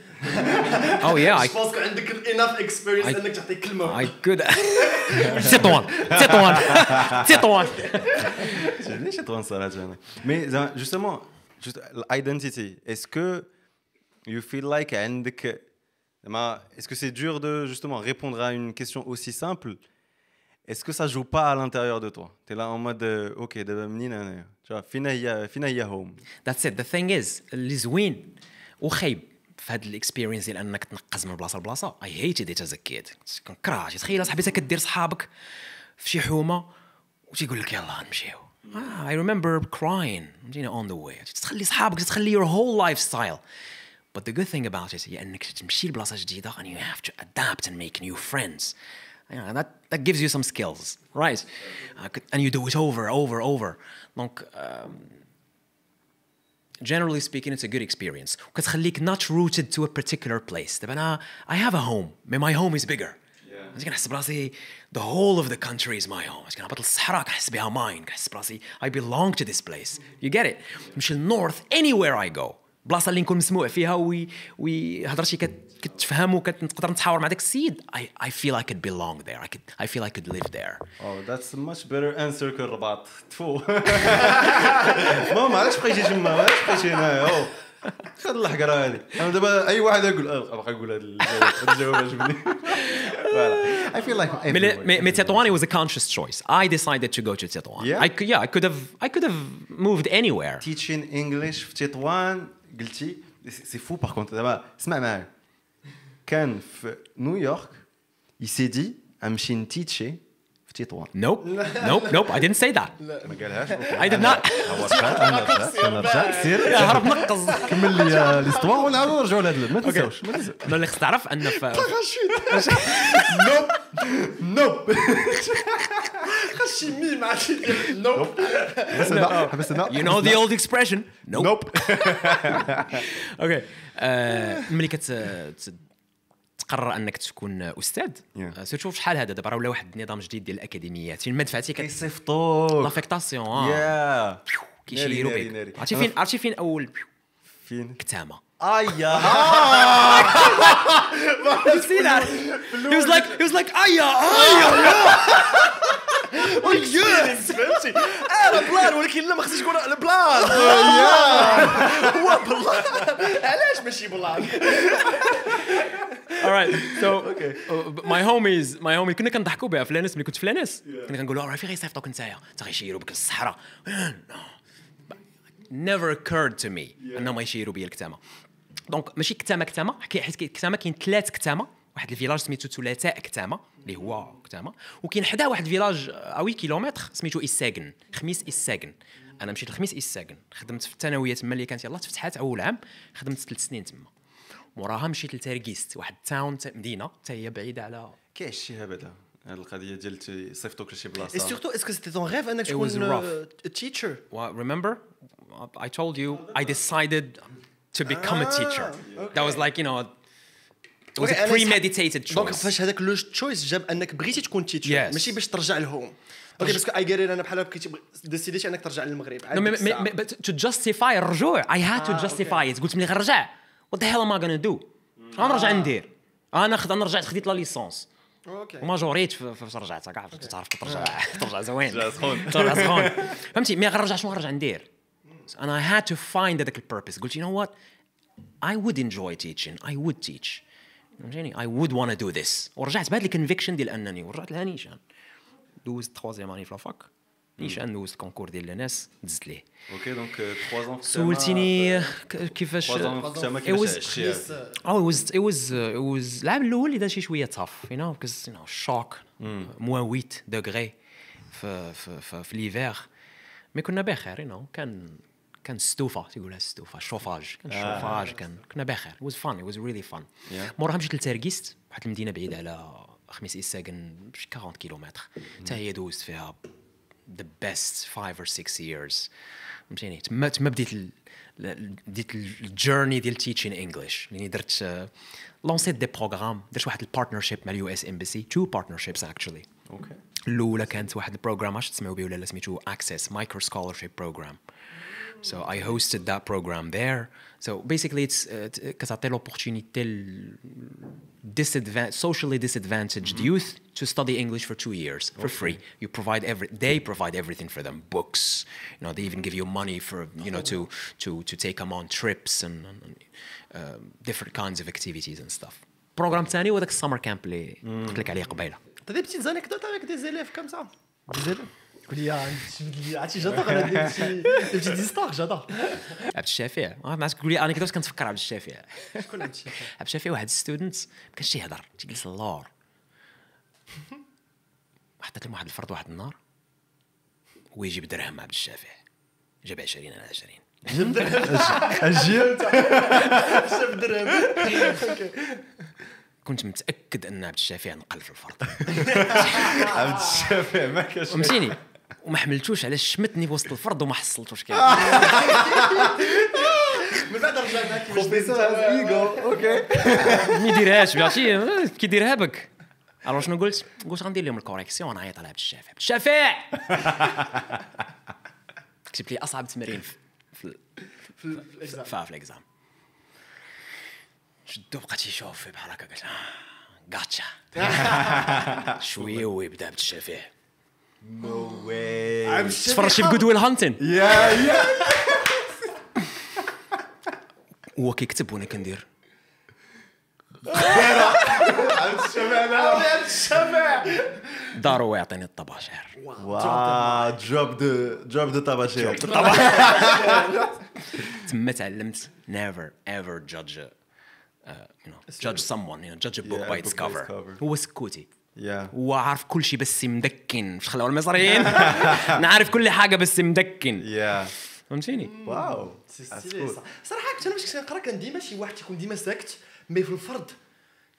S2: oh yeah
S1: parce que عندك enough
S2: experience
S1: إنك تعطي كلمة
S2: I could تطوان تطوان تطوان
S3: ليش تغنى صراحة أنا mais زعما justement juste ال identity est-ce que you feel like عندك زعما اسكو سي دور دو جوستومون répondre à une question aussi simple est-ce que ça joue pas à l'intérieur de toi t'es là en mode euh, ok دابا منين انايا tu vois فينا هي فينا هي هوم
S2: ذاتس ات ذا ثينج از اللي زوين وخايب في هاد الاكسبيرينس ديال انك تنقز من بلاصه لبلاصه اي هيتد ات از كيد كنكره تخيل اصاحبي انت كدير صحابك في شي حومه وتيقول لك يلا نمشيو اي ريمبر كراين فهمتيني اون ذا واي تخلي صحابك تخلي يور هول لايف ستايل But the good thing about it هي انك تمشي لبلاصه جديده and you have to adapt and make new friends. You know, that that gives you some skills, right? Uh, c- and you do it over, over, over. Donc, um, generally speaking, it's a good experience. وكتخليك not rooted to a particular place. دابا انا I have a home, but my home is bigger. ماشي كنحس براسي the whole of the country is my home. ماشي كنهبط للصحراء كنحس بها mine. كنحس براسي I belong to this place. You get it? نمشي للنورث anywhere I go. بلاصه اللي نكون مسموع فيها وي وي هضرتي كت كتفهم وكتقدر نتحاور مع داك السيد I, I feel I could belong there I could I feel I could live there
S3: Oh, that's much better answer que الرباط تفو ماما علاش بقيتي تما علاش بقيتي هنايا. خد الحقره هذه أنا دابا اي واحد يقول أه، أبغى أقول هذا الجواب عجبني. I feel like
S2: mais Tétouan, it was a conscious choice. I decided to go to Tétouan.
S3: Yeah?
S2: I could, yeah, I could have, I could have moved anywhere.
S3: teaching English في تطوان قلتي c'est faux par contre دابا اسمع معايا كان في نيويورك j'ai décidé نمشي ن teachي في تطوان
S2: Nope, nope, nope. I didn't say that.
S3: ما قالهاش
S2: I did not.
S3: سير
S2: يا هرب نقص.
S3: كمل لي l'histoire ونعاودو نرجعوا لهذا ما تنساوش ما تنساوش
S2: ما اللي خص تعرف ان في
S3: نوب نوب
S1: شي ميم نوب
S3: أنا
S2: you know the old expression. Nope.
S3: نوب
S2: أوكي ملي تقرر أنك تكون أستاذ
S3: Yeah.
S2: آه، سيرتو في شحال هذا. دابا راه ولا واحد النظام جديد ديال الأكاديميات. فين المدفعتي كت
S3: كيصيفطوك.
S2: لافيكتاسيون آه.
S3: يا
S2: كيشيروا بك. عرفتي فين عرفتي فين أول
S3: فين؟
S2: كتامة؟
S3: ايا
S2: You see that? He was like, he was like, aya, aya.
S1: يس فهمتي اه بلان ولكن لا ما خصنيش تقول البلان هو بلان علاش ماشي بلان
S2: All right. So uh, my homies, my homies كنا كنضحكوا بها في لانس ملي كنت في لانس كنا كنقولوا راه في غيصيفطوك نتايا انت غيشيروا بك للصحراء never occurred to me انهم غيشيروا بيا الكتامه donc ماشي كتامة كتامة حكي- حيت كتامة كاين ثلاث كتامة واحد ال village سميتو ثلاثاء كتامة اللي هو كتامة وكاين حدا واحد ال village huit كيلومتر سميتو إساغن خميس إساغن أنا مشيت لخميس إساغن خدمت في الثانوية تما اللي كانت يلاه تفتحات أول عام خدمت ثلاث سنين تما. موراها مشيت لتاركيست واحد ال town تا- مدينة حتى هي بعيدة على
S3: كاين الشيء هذا هاد القضية ديال يصيفطوك لشي بلاصه
S1: est-ce que c'était ton rêve انك تكون
S2: Well, remember, I told you I decided to become a teacher. That was like you know, it was
S1: Okay,
S2: a premeditated
S1: donc
S2: choice.
S1: فاش هذاك le choice جاب انك بغيتي تكون teacher
S2: Yes.
S1: ماشي باش ترجع لهم. okay parce que اي جيري أنا بحال بغيتي décidé تي أنك ترجع للمغرب.
S2: but, to justify الرجوع I had to justify it. قلت ملي غنرجع what the hell am I gonna do? غنرجع ندير. أنا خد أنا رجعت خديت la licence
S1: okay
S2: و major يت في- في- فاش رجعت كاع تعرف ترجع ترجع زوين.
S3: ترجع سخون.
S2: ترجع سخون فهمتي؟ mais غنرجع شنو غنرجع ندير؟ أنا I had to find هذاك ال purpose قلت you know what? I would enjoy teaching. I would teach. I would want to do this. ورجعت بهذا ال conviction ديال أنني ورجعت لها نيشان. دوزت troisième année في la fac نيشان دوزت concours ديال الناس دزت ليه.
S3: okay donc 3 ans
S2: سولتيني كيفاش
S3: 3 ans
S2: It
S3: كيفاش
S2: was-
S3: عشتي
S2: Oh, it was it was uh, it was العام الأول اللي دار شي شوية tough you know because you know shock moins 8 degrés في في في, في l'hiver mais كنا بخير you know. كان كان ستوفا تيقولها ستوفا شوفاج كان شوفاج كان كنا بخير. It was really fun.
S3: Yeah.
S2: موراها مشيت لتركيست واحد المدينة بعيدة على خميس إساقن بشي 40 كيلومتر. حتى هي دوزت فيها the best five or six years. فهمتيني تما تما بديت ال... بديت ال journey ديال teaching English لأني درت lancé يت des programmes درت واحد ال partnership مع ال US Embassy two partnerships actually
S3: okay
S2: الأولى كانت واحد ال program عرفت تسمعوا به ولا لا؟ سميتو Access Microscholarship Program So I hosted that program there. So basically, it's uh, t- كتعطي l'opportunité ل- disadvan- socially disadvantaged youth to study English for two years for free. You provide every they provide everything for them, books. You know, they even give you money for you know to to to take them on trips and, and um, different kinds of activities and stuff. بروجرام ثاني هو ذاك السمر كامب اللي قلت لك عليه قبيله
S1: T'as des petites anecdotes avec des élèves comme ça Des élèves قول لي عرفتي j'adore أنا petites histoires j'adore.
S2: عبد الشافع ما تقول لي anecdote كنتفكر عبد الشافع
S1: شكون عبد الشافع
S2: عبد الشافع واحد student ما كانش تيهضر تيجلس اللور. حطيت لهم واحد الفرد واحد النهار هو يجيب درهم عبد الشافع جاب 20 على 20
S3: اجيال
S1: شاف درهم.
S2: كنت متأكد أن عبد الشافع نقل في الفرد.
S3: عبد الشافع ما كاش
S2: فهمتيني؟ وما حملتوش علاش شمتني في وسط الفرد وما حصلتوش كاع
S1: من بعد رجع معاك
S3: بروفيسور ايجو أوكي.
S2: ما يديرهاش عرفتي آه، كيديرها بك. ألو شنو قلت؟ قلت غندير لهم ال correction ونعيط على عبد الشافع عبد الشافع كتبت لي اصعب تمرين في في
S1: في ال exam
S2: في ال exam شدو بقى تيشوف بحال هكا قلت gotcha شوية ويبدا عبد الشافع
S3: no way
S2: تفرجتي في Good Will Hunting
S3: yeah yeah
S2: هو كيكتب وأنا كندير.
S3: عبد الشافع عبد الشافع
S2: دارو ويعطيني الطباشير.
S3: wow drop the drop the طباشير.
S2: تما تعلمت never ever judge a, you know judge someone you know judge a book
S3: Yeah,
S2: by
S3: a
S2: its
S3: book by its
S2: cover.
S3: cover.
S2: هو سكوتي.
S3: yeah
S2: هو عارف كل شيء بس مدكن. مش خلاو المصريين نعرف كل حاجة بس مدكن.
S3: yeah
S2: فهمتيني؟
S1: wow. صراحة كنت أنا فاش كنقرا كان ديما شي واحد تيكون ديما ساكت mais في الفرض.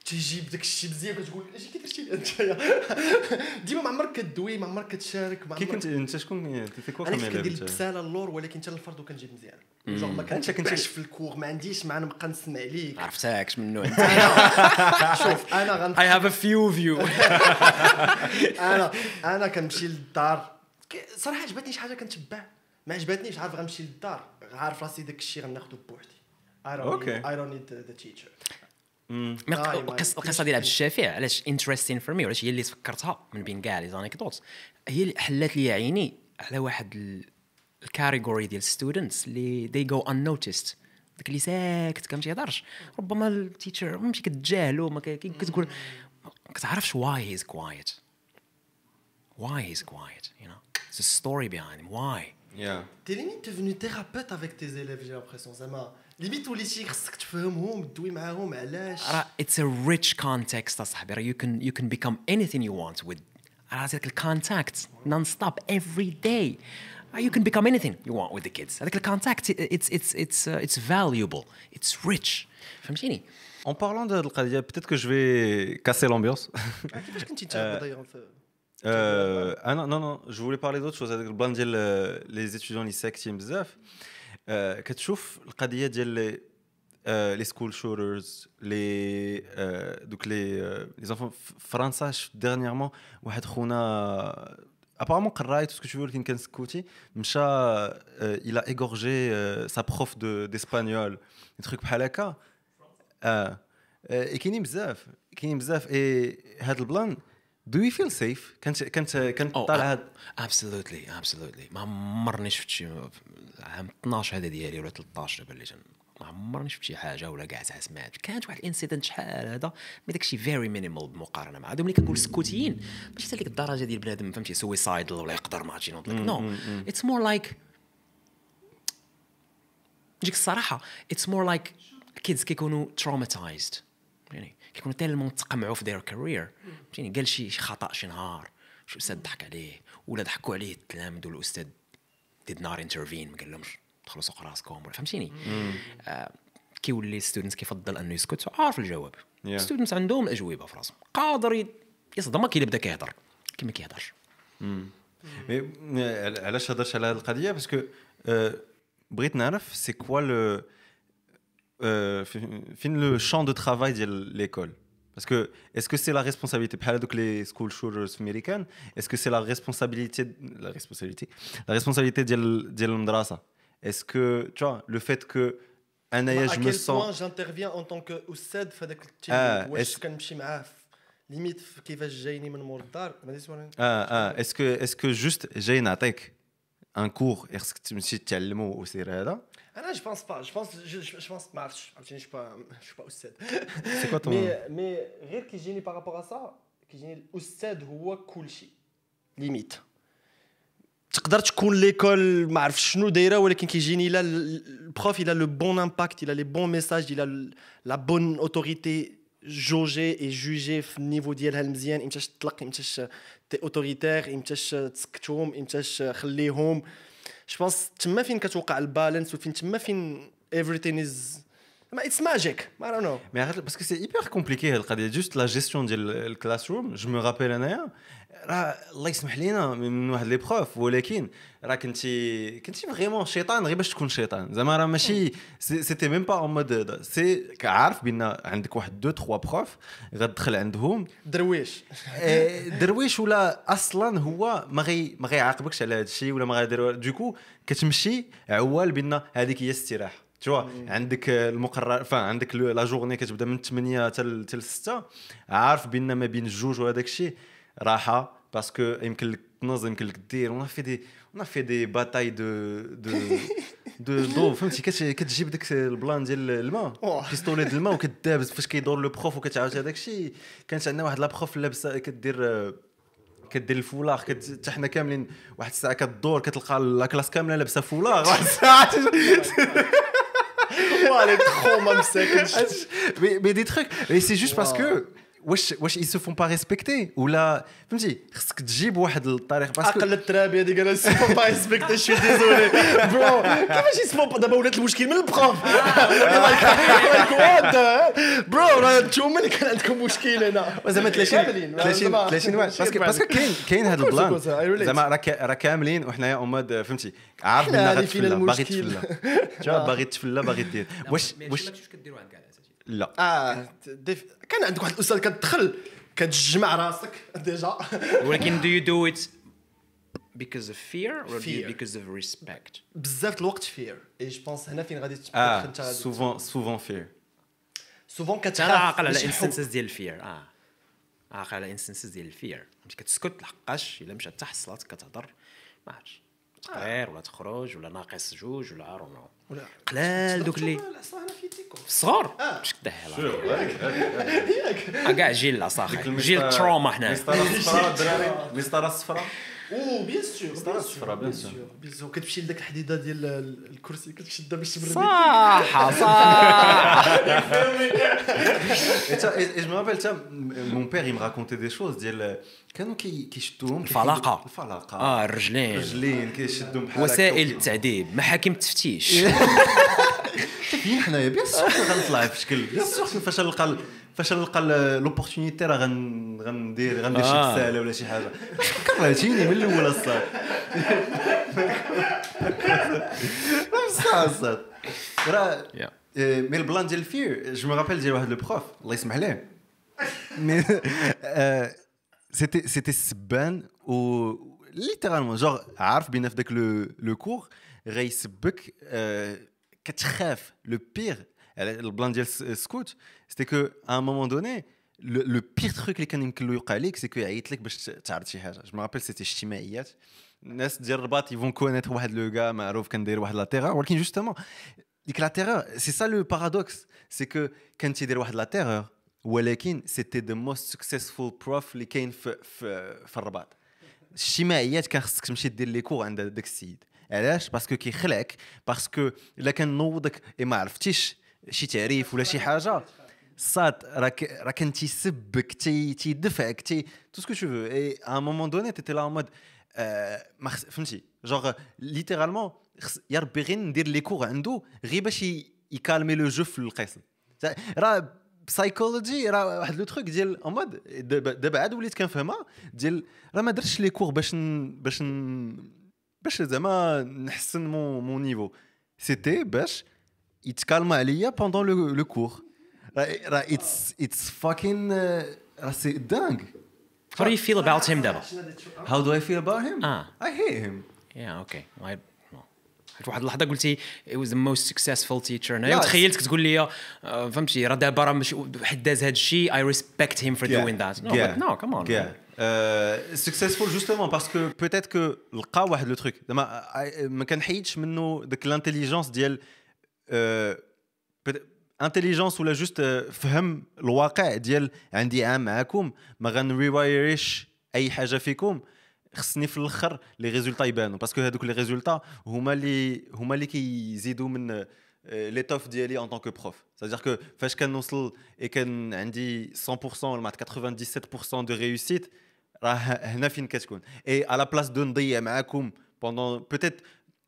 S1: تيجيب داك الشيء مزيان كتقول اش كي درتي انت ديما ما عمرك كدوي ما عمرك كتشارك ما
S3: كي كنت أنت شكون؟ t'es
S1: quoi
S3: أنا
S1: كنت كندير البسالة اللور ولكن حتى الفرض وكنجيب مزيان. جونغ ما
S3: كنتي-
S1: كنتبعش في ال cours ما عنديش ما نبقى نسمع ليك.
S2: عرفتكش منو انت
S1: شوف أنا غن
S2: I have a few of you.
S1: أنا أنا كنمشي للدار. ك- صراحة عجبتني شي حاجة كنتبع. ما عجبتنيش عارف غنمشي للدار. عارف راسي داك الشيء غناخذه بوحدي. I don't
S3: okay.
S1: need, I don't need the teacher.
S2: القصة ديال عبد الشافع علاش interesting for me وعلاش هي اللي تفكرتها من بين كاع les anecdotes هي اللي حلات لي عيني على واحد ال- category ديال students اللي they go unnoticed. داك اللي ساكت كان ما تيهضرش. ربما ال teacher ماشي كتجاهلو ما كتقول ما كتعرفش why he's quiet. Why he's quiet you know? There's a story behind him. Why?
S3: يا
S1: T'es limite devenu thérapeute avec tes élèves, j'ai l'impression. زعما ليميت وليتي خصك تفهمهم تدوي معاهم علاش
S2: راه it's a rich context اصاحبي راه you can you can become anything you want with راه هذاك الكونتاكت نون ستوب every day you can become anything you want with the kids هذاك الكونتاكت it's it's it's uh, it's valuable it's rich فهمتيني
S3: En parlant de القضيه peut-être que je vais casser l'ambiance
S1: كيفاش كنتي انت داير في
S3: Euh, ah non, non, non, je voulais parler d'autre chose هذاك البلان ديال آه، les étudiants اللي ساكتين بزاف آه، كتشوف القضية ديال les آه، les school shooters les آه، دوك les les enfants في فرنسا شفت dernièrement واحد خونا apparemment قرايت ce que tu ولكن كان سكوتي. مشى il a égorgé sa prof d'espagnol truc بحال هكا. آه كاينين بزاف كاينين بزاف. et هاد ال plan do you feel safe كانت كانت كانت
S2: Oh,
S3: طالع هاد
S2: absolutely absolutely. ما عمرني شفت شي عام 12 هذا ديالي ولا 13 دابا اللي ما عمرني شفت شي حاجة ولا كاع سمعت. كانت واحد ال incident شحال هذا؟ mais داكشي very minimal بالمقارنه مع هذوك ملي كنقول سكوتيين ماشي حتى ديك الدرجة ديال بنادم فهمتي suicidal ولا يقدر ما عرفتش ينوض لك no it's more like نجيك الصراحة it's more like kids كيكونوا traumatized يعني كيكونوا tellement تقمعوا في their career فهمتيني؟ قال شي خطأ شي نهار. شي أستاذ ضحك عليه؟ ولا ضحكوا عليه التلاميذ والاستاذ did not intervene ما قال لهمش دخلوا سوق راسكم فهمتيني آه كيولي students كيفضل أنه يسكت؟ عارف الجواب.
S3: Yeah.
S2: students عندهم الاجوبه في راسهم. قادر يصدمك كي بدا كيهضر. كي ما كيهضرش
S3: علاش هضرت على هذه القضية؟ باسكو بغيت نعرف سي كوا لو فين لو شون دو ترافاي ديال ليكول باسكو اسكو سي لا ريسبونسابيلتي بحال هذوك لي سكول شولرز في امريكان اسكو سي لا ريسبونسابيلتي لا ريسبونسابيلتي لا ريسبونسابيلتي ديال ديال المدرسه اسكو تو لو فيت كو انايا
S1: à
S3: جو مو
S1: quel
S3: سون
S1: point j'interviens en tant que استاذ في هذاك
S3: آه،
S1: التيم واش
S3: est-ce-
S1: كنمشي معاه في ليميت في كيفاش جايني من مور الدار ما ديتش ولا-
S3: اه اه اسكو اسكو جوست جاي نعطيك ان كور خصك تمشي تعلمو وسير هذا
S1: انا جو بونس با جو بونس جو بونس ما عرفتش عرفتيني جو با جو با استاذ
S3: سي كوا
S1: مي مي غير كيجيني بارابور سا كيجيني الاستاذ هو كل شيء ليميت تقدر تكون ليكول ما عرف شنو دايره ولكن كيجيني الا البروف الى لو بون امباكت الى لي بون ميساج الى لا بون اوتوريتي جوجي اي جوجي في النيفو ديالها المزيان امتاش تطلق امتاش تي اوتوريتير امتاش تسكتهم امتاش خليهم je pense تما فين كتوقع ال balance وفين تما فين everything is it's magic mais donc
S3: no mais parce que c'est hyper compliqué القضية juste la gestion ديال ال classroom je me rappelle انايا راه الله يسمح لينا من واحد les profs ولكن راه كنتي كنتي vraiment شيطان غير باش تكون شيطان زعما راه ماشي c'était même pas un mode c'est عارف بان عندك واحد deux trois profs غتدخل عندهم.
S1: درويش.
S3: درويش ولا أصلا هو ما غي ما غيعاقبكش على هذا الشيء ولا ما غيدير du coup كتمشي عوال بان هذيك هي الاستراحه tu vois عندك المقرر بان عندك la journée كتبدا من 8 حتى حتى 6 عارف بان ما بين الجوج وهذاك الشيء راحة parce que يمكن لك تنظم يمكن لك دير une fête de une fête de bataille de de de de فهمتي؟ كت- كتجيب داك ال plan ديال الماء. pistolet ديال الماء وكدابز فاش كيدور le prof وكتعاود هذاك الشيء. كانت عندنا واحد la prof لابسة كدير كدير الفولار كت... حتى حنا كاملين واحد الساعة كدور كتلقى la classe كاملة لابسة فولار واحد الساعة
S1: elle est trop
S3: momsec. Ah, mais, mais des trucs. Mais c'est juste parce ah. que واش واش ils se font pas respecter ولا فهمتي خصك تجيب واحد الطريقة parce que
S1: عقل الترابي هذيك أنا s'ils se font pas respecter je suis désolé bro كيفاش يسمو دابا ولات المشكل من ال prof. bro راه نتوما اللي كان عندكم مشكل هنا.
S3: زعما 30
S1: كاملين.
S3: 30
S1: زعما.
S3: 30 واحد. parce que parce que كاين كاين هذا
S1: ال plan.
S3: زعما راه كا- راه كاملين وحنايا un mode فهمتي عارف
S1: فينا
S3: غتفلا باغي. تفلا باغي تفلا باغي دير. واش واش
S2: كديروا عند كاع الاساتذه
S3: لا.
S1: آه ديف- كان عندك واحد الأستاذ كتدخل كتجمع راسك déjà.
S2: ولكن do you do it because of fear or
S1: Fear.
S2: because of respect?
S1: بزاف الوقت fear et je pense هنا فين غادي تدخل انت
S3: souvent souvent fear
S1: souvent كتخاف
S2: أنا عاقل على. instances ديال ال fear آه. عاقل على instances ديال ال fear ملي كتسكت لحقاش إلا مشات حتى حصلات كتهضر ما عرفتش. تقرير ولا تخرج ولا ناقص جوج ولا
S1: ولا.
S2: قلال دوك اللي
S1: في
S2: الصغار مش كداه كاع جيل العصا جيل ال trauma حنا
S3: مسطره الصفراء الدراري. مسطره الصفراء.
S1: أو bien sûr
S3: مسطرة الصفراء، bien sûr.
S1: bien sûr كتمشي لذاك الحديدة ديال ال- الكرسي كتشدها باش تبرد
S2: صح صح
S3: Et, je me rappelle, m- mon père, il me racontait des choses. ديال كانوا كي كيشدوهم
S2: الفلاقة.
S3: الفلاقه
S2: آه الرجلين
S3: رجلين كيشدهم بحال
S2: وسائل. التعذيب محاكم التفتيش
S3: فين حنايا bien sûr غنطلع في شكل bien sûr فاش نلقى فاش نلقى l'opportunité راه غن غندير غندير شي
S2: آه.
S3: رسالة ولا شي حاجة كرهتيني من الأول الصاد بصح الصاد راه. آه، mais ال plan ديال ال fear je me rappelle ديال واحد le prof الله يسمح ليه mais c'était c'était السبان و littéralement genre عارف بينا في داك le cours غيسبك آه، كتخاف le plan ديال سكوت c'était qu'à un moment donné le pire truc اللي كان يمكن له يوقع لك c'est que يعيط لك باش تعرض شي حاجة je rappelle c'était اجتماعيات الناس ديال الرباط ils vont connaître واحد le cas معروف كان داير واحد la terreur ولكن justement ديك la terreur c'est ça le paradoxe c'est que كان تيدير واحد la terreur ولكن c'était the most successful prof اللي كاين في في, في الرباط الاجتماعيات كان خصك تمشي دير les cours عند داك السيد علاش parce que كيخلعك parce que الا كان نوضك اي ما عرفتيش شي تعريف ولا شي حاجة صاد راك راه كان تيسبك تي تيدفعك تي tout ce que tu veux et à un moment donné t'étais en mode ما فهمتي genre littéralement يا ربي غير ندير les cours عنده غير باش يكالمي le jeu في القسم راه psychology راه واحد le truc ديال un mode دابا عاد وليت كنفهمها ديال راه ما درتش les cours باش. باش. باش زعما نحسن mon mon niveau c'était باش يتكالما عليا بوندون لو لو كور راه راه اتس اتس فاكين راه سي دانغ
S2: How do you feel about him دابا
S3: How do I feel about him?
S2: آه.
S3: I hate him.
S2: يا اوكي I- no. في واحد اللحظه قلتي it was the most successful teacher
S3: Yeah,
S2: انا تخيلتك تقول لي آه، فهمتي راه دابا راه مش حد داز هذا الشيء I respect him for doing that no but no come on
S3: Yeah. Euh, successful justement parce que peut-être que لقى واحد لو تروك زعما I- ما كنحيدش منه ديك الانتيليجونس ديال intelligence ولا juste فهم الواقع ديال عندي عام معاكم ما غنريوايريش أي حاجة فيكم. خصني في الأخر les résultats يبانوا parce que هذوك les résultats هما اللي هما اللي كيزيدوا من l'étoffe ديالي en tant que prof c'est-à-dire que فاش كنوصل اي كان عندي 100% ولا مع 97% de réussite راه هنا فين كتكون. et à la place de نضيع معاكم pendant peut-être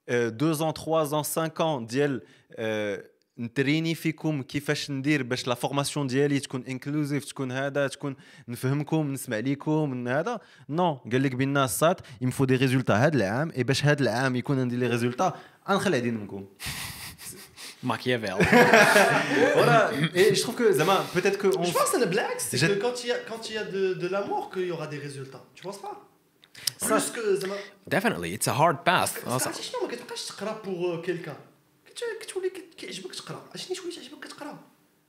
S3: 2 ans 3 ans 5 ans ديال آه، نتريني فيكم كيفاش ندير باش لا فورماسيون ديالي تكون انكلوزيف تكون هذا تكون نفهمكم نسمع ليكم من هذا نو قال لك بينا السات يمفو دي ريزولتا هذا العام اي باش هذا العام يكون عندي لي ريزولتا غنخلي عدين منكم
S2: ماكيافيل
S3: voilà et je trouve que zama peut-être que on
S1: Je pense que c'est le blague, c'est
S3: Je-
S1: que quand il y a, quand il y a de, de l'amour, qu'il y aura des résultats. Tu penses pas Que زعما
S2: definitely it's a hard path.
S1: بس عرفتي شنو ما كتبقاش تقرا pour quelqu'un كتولي كت- كيعجبك تقرا عرفتي شوية تعجبك كتقرا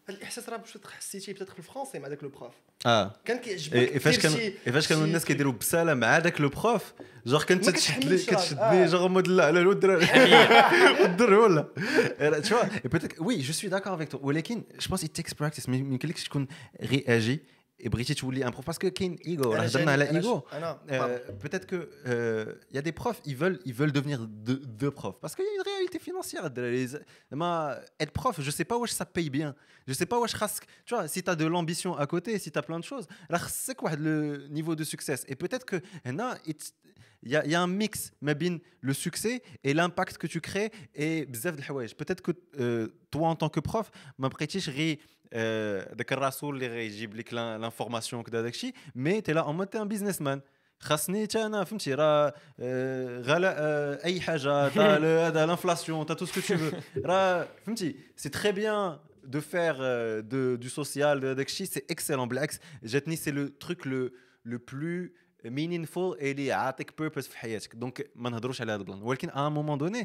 S1: هذا الاحساس راه باش حسيتيه بتات في الفرونسي مع داك le prof
S3: آه
S1: كان كيعجبك
S3: فاش إي فاش كانوا الناس كيديروا بساله مع داك لو بروف جوغ كنت
S1: ما
S3: تشد لي
S1: كتحملش
S3: كتشد
S1: آه.
S3: لي جوغ مود لا على الود الدر ولا oui je suis d'accord avec toi. ولكن pense it takes practice ما يمكنلكش تكون غير أجي بغيتي تولي ان بروف باسكو كاين ايجو راه
S1: أنا
S3: هضرنا
S1: جاني-
S3: على
S1: أنا
S3: ايجو
S1: ج- أنا-
S3: Euh, peut-être que il y a des profs, ils veulent, ils veulent devenir deux, deux profs parce qu'il y a une réalité financière. Les- ما- être prof, je sais pas où ça paye bien. Je sais pas où Tu vois, si tu as de l'ambition à côté, si tu as plein de choses, là, c'est quoi le niveau de succès Et peut-être que هنا, it's- il y, a, il y a un mix ما بين le succès et l'impact que tu crées et بزاف د الحوايج. Peut-être que euh, toi en tant que prof, ما بقيتيش غير آه، داك الرسول اللي غيجيب لك لانفورماسيون كذا داك الشيء مي تي لا اون مود ان بيزنس مان خاصني حتى انا فهمتي راه آه، غلاء آه، اي حاجه تا ل- هذا لانفلاسيون تا تو سكو تو فو راه فهمتي سي تري بيان de faire euh, de, du social de داك الشيء سي اكسلون بالعكس جاتني سي لو تروك لو لو بلو meaningful اللي يعطيك purpose في حياتك دونك ما نهضروش على هذا البلان ولكن à un moment donné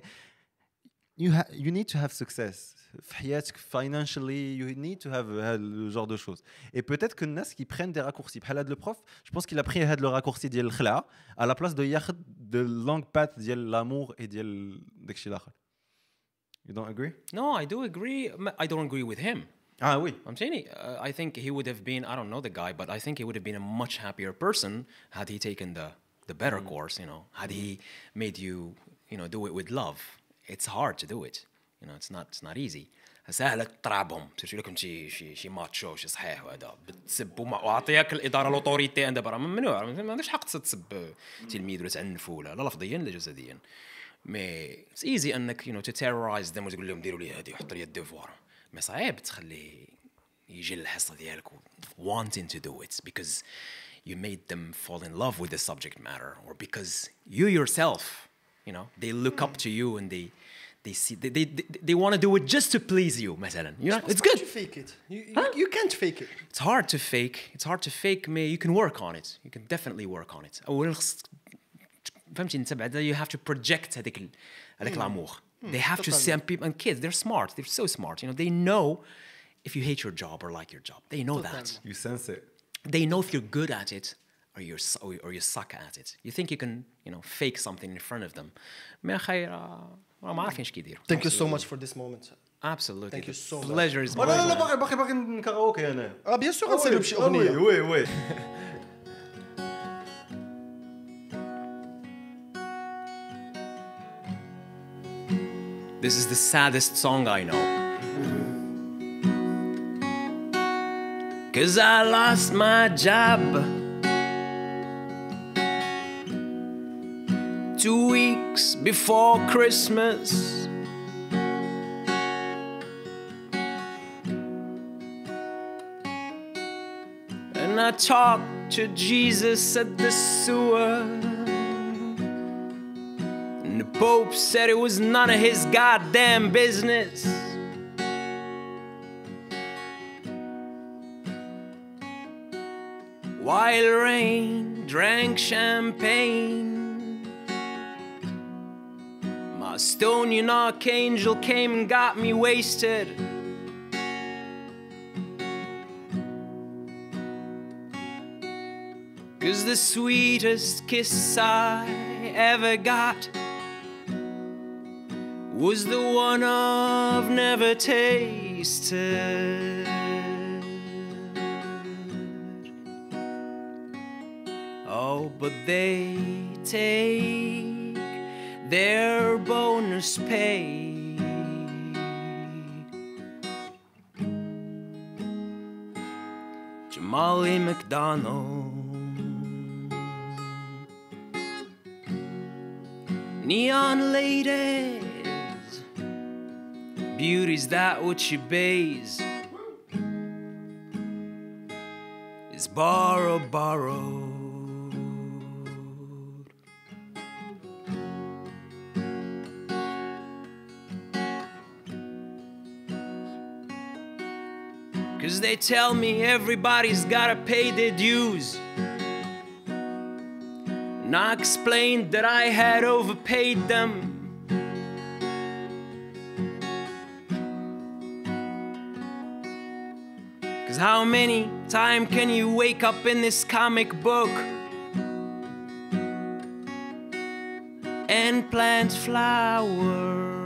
S3: you, ha- you need to have success في حياتك financially you need to have هذا الجور دو choses et peut-être que الناس qui prennent des raccourcis بحال هذا البروف je pense qu'il a pris هذا le raccourci ديال الخلعه à la place de ياخذ de longue path ديال l'amour et ديال داكشي الاخر you don't agree
S2: no I do agree I don't agree with him
S3: اه وي
S2: فهمتيني uh, I think he would have been I don't know the guy but I think he would have been a much happier person had he taken the the better course you know had he made you you know do it with love it's hard to do it You know it's not it's not easy. سهلة تطرعبهم surtout الا كنتي شي شي macho شي صحيح وهذا. بتسب وما- وعطيك الاداره l'autorité عندها برا. ممنوع ما عندكش حق تسب تلميذ ولا تعنفو ولا لا لفظيا لا جسديا. mais it's easy إنك you know terrorize them وتقول لهم ديروا لي هذه حط لي ال devoir مي صعيب تخليه يجي للحصه ديالك wanting to do it because you made them fall in love with the subject matter or because you yourself you know they look up to you and they they see they they, they, they want to do it just to please you مثلا you know it's
S1: Why
S2: good
S1: You fake it. You, you, you can't fake it.
S2: it's hard to fake it's hard to fake me you can work on it you can definitely work on it اولا خص فهمتي انت بعدا you have to project هذيك ال- هذاك الامور they have to see and people and kids they're smart they're so smart you know they know if you hate your job or like your job they know that
S3: You sense it.
S2: they know if you're good at it or you're su- or or you suck at it you think you can you know fake something in front of them ما خير آه، ما عارفين ايش كيديروا
S1: Thank you so much for this moment.
S2: absolutely
S1: Thank you
S2: The
S1: so much.
S2: pleasure is
S3: لا لا لا
S2: mine
S3: باقي باقي باقي نكاراوكي انا
S1: اه بيان سور غنساليو بشي
S3: وي
S1: اغنيه
S3: وي وي
S2: This is the saddest song I know. Cause I lost my job Two weeks before Christmas. And I talked to Jesus at the sewer. And the Pope said it was none of his goddamn business. While rain drank champagne, my Estonian archangel came and got me wasted. Cause the sweetest kiss I ever got was the one I've never tasted. Oh, but they take their bonus pay. Jamali McDonald. Neon ladies, beauty's that what she bays is borrow borrowed. They tell me everybody's gotta pay their dues. And I explained that I had overpaid them. Cause how many time can you wake up in this comic book and plant flowers?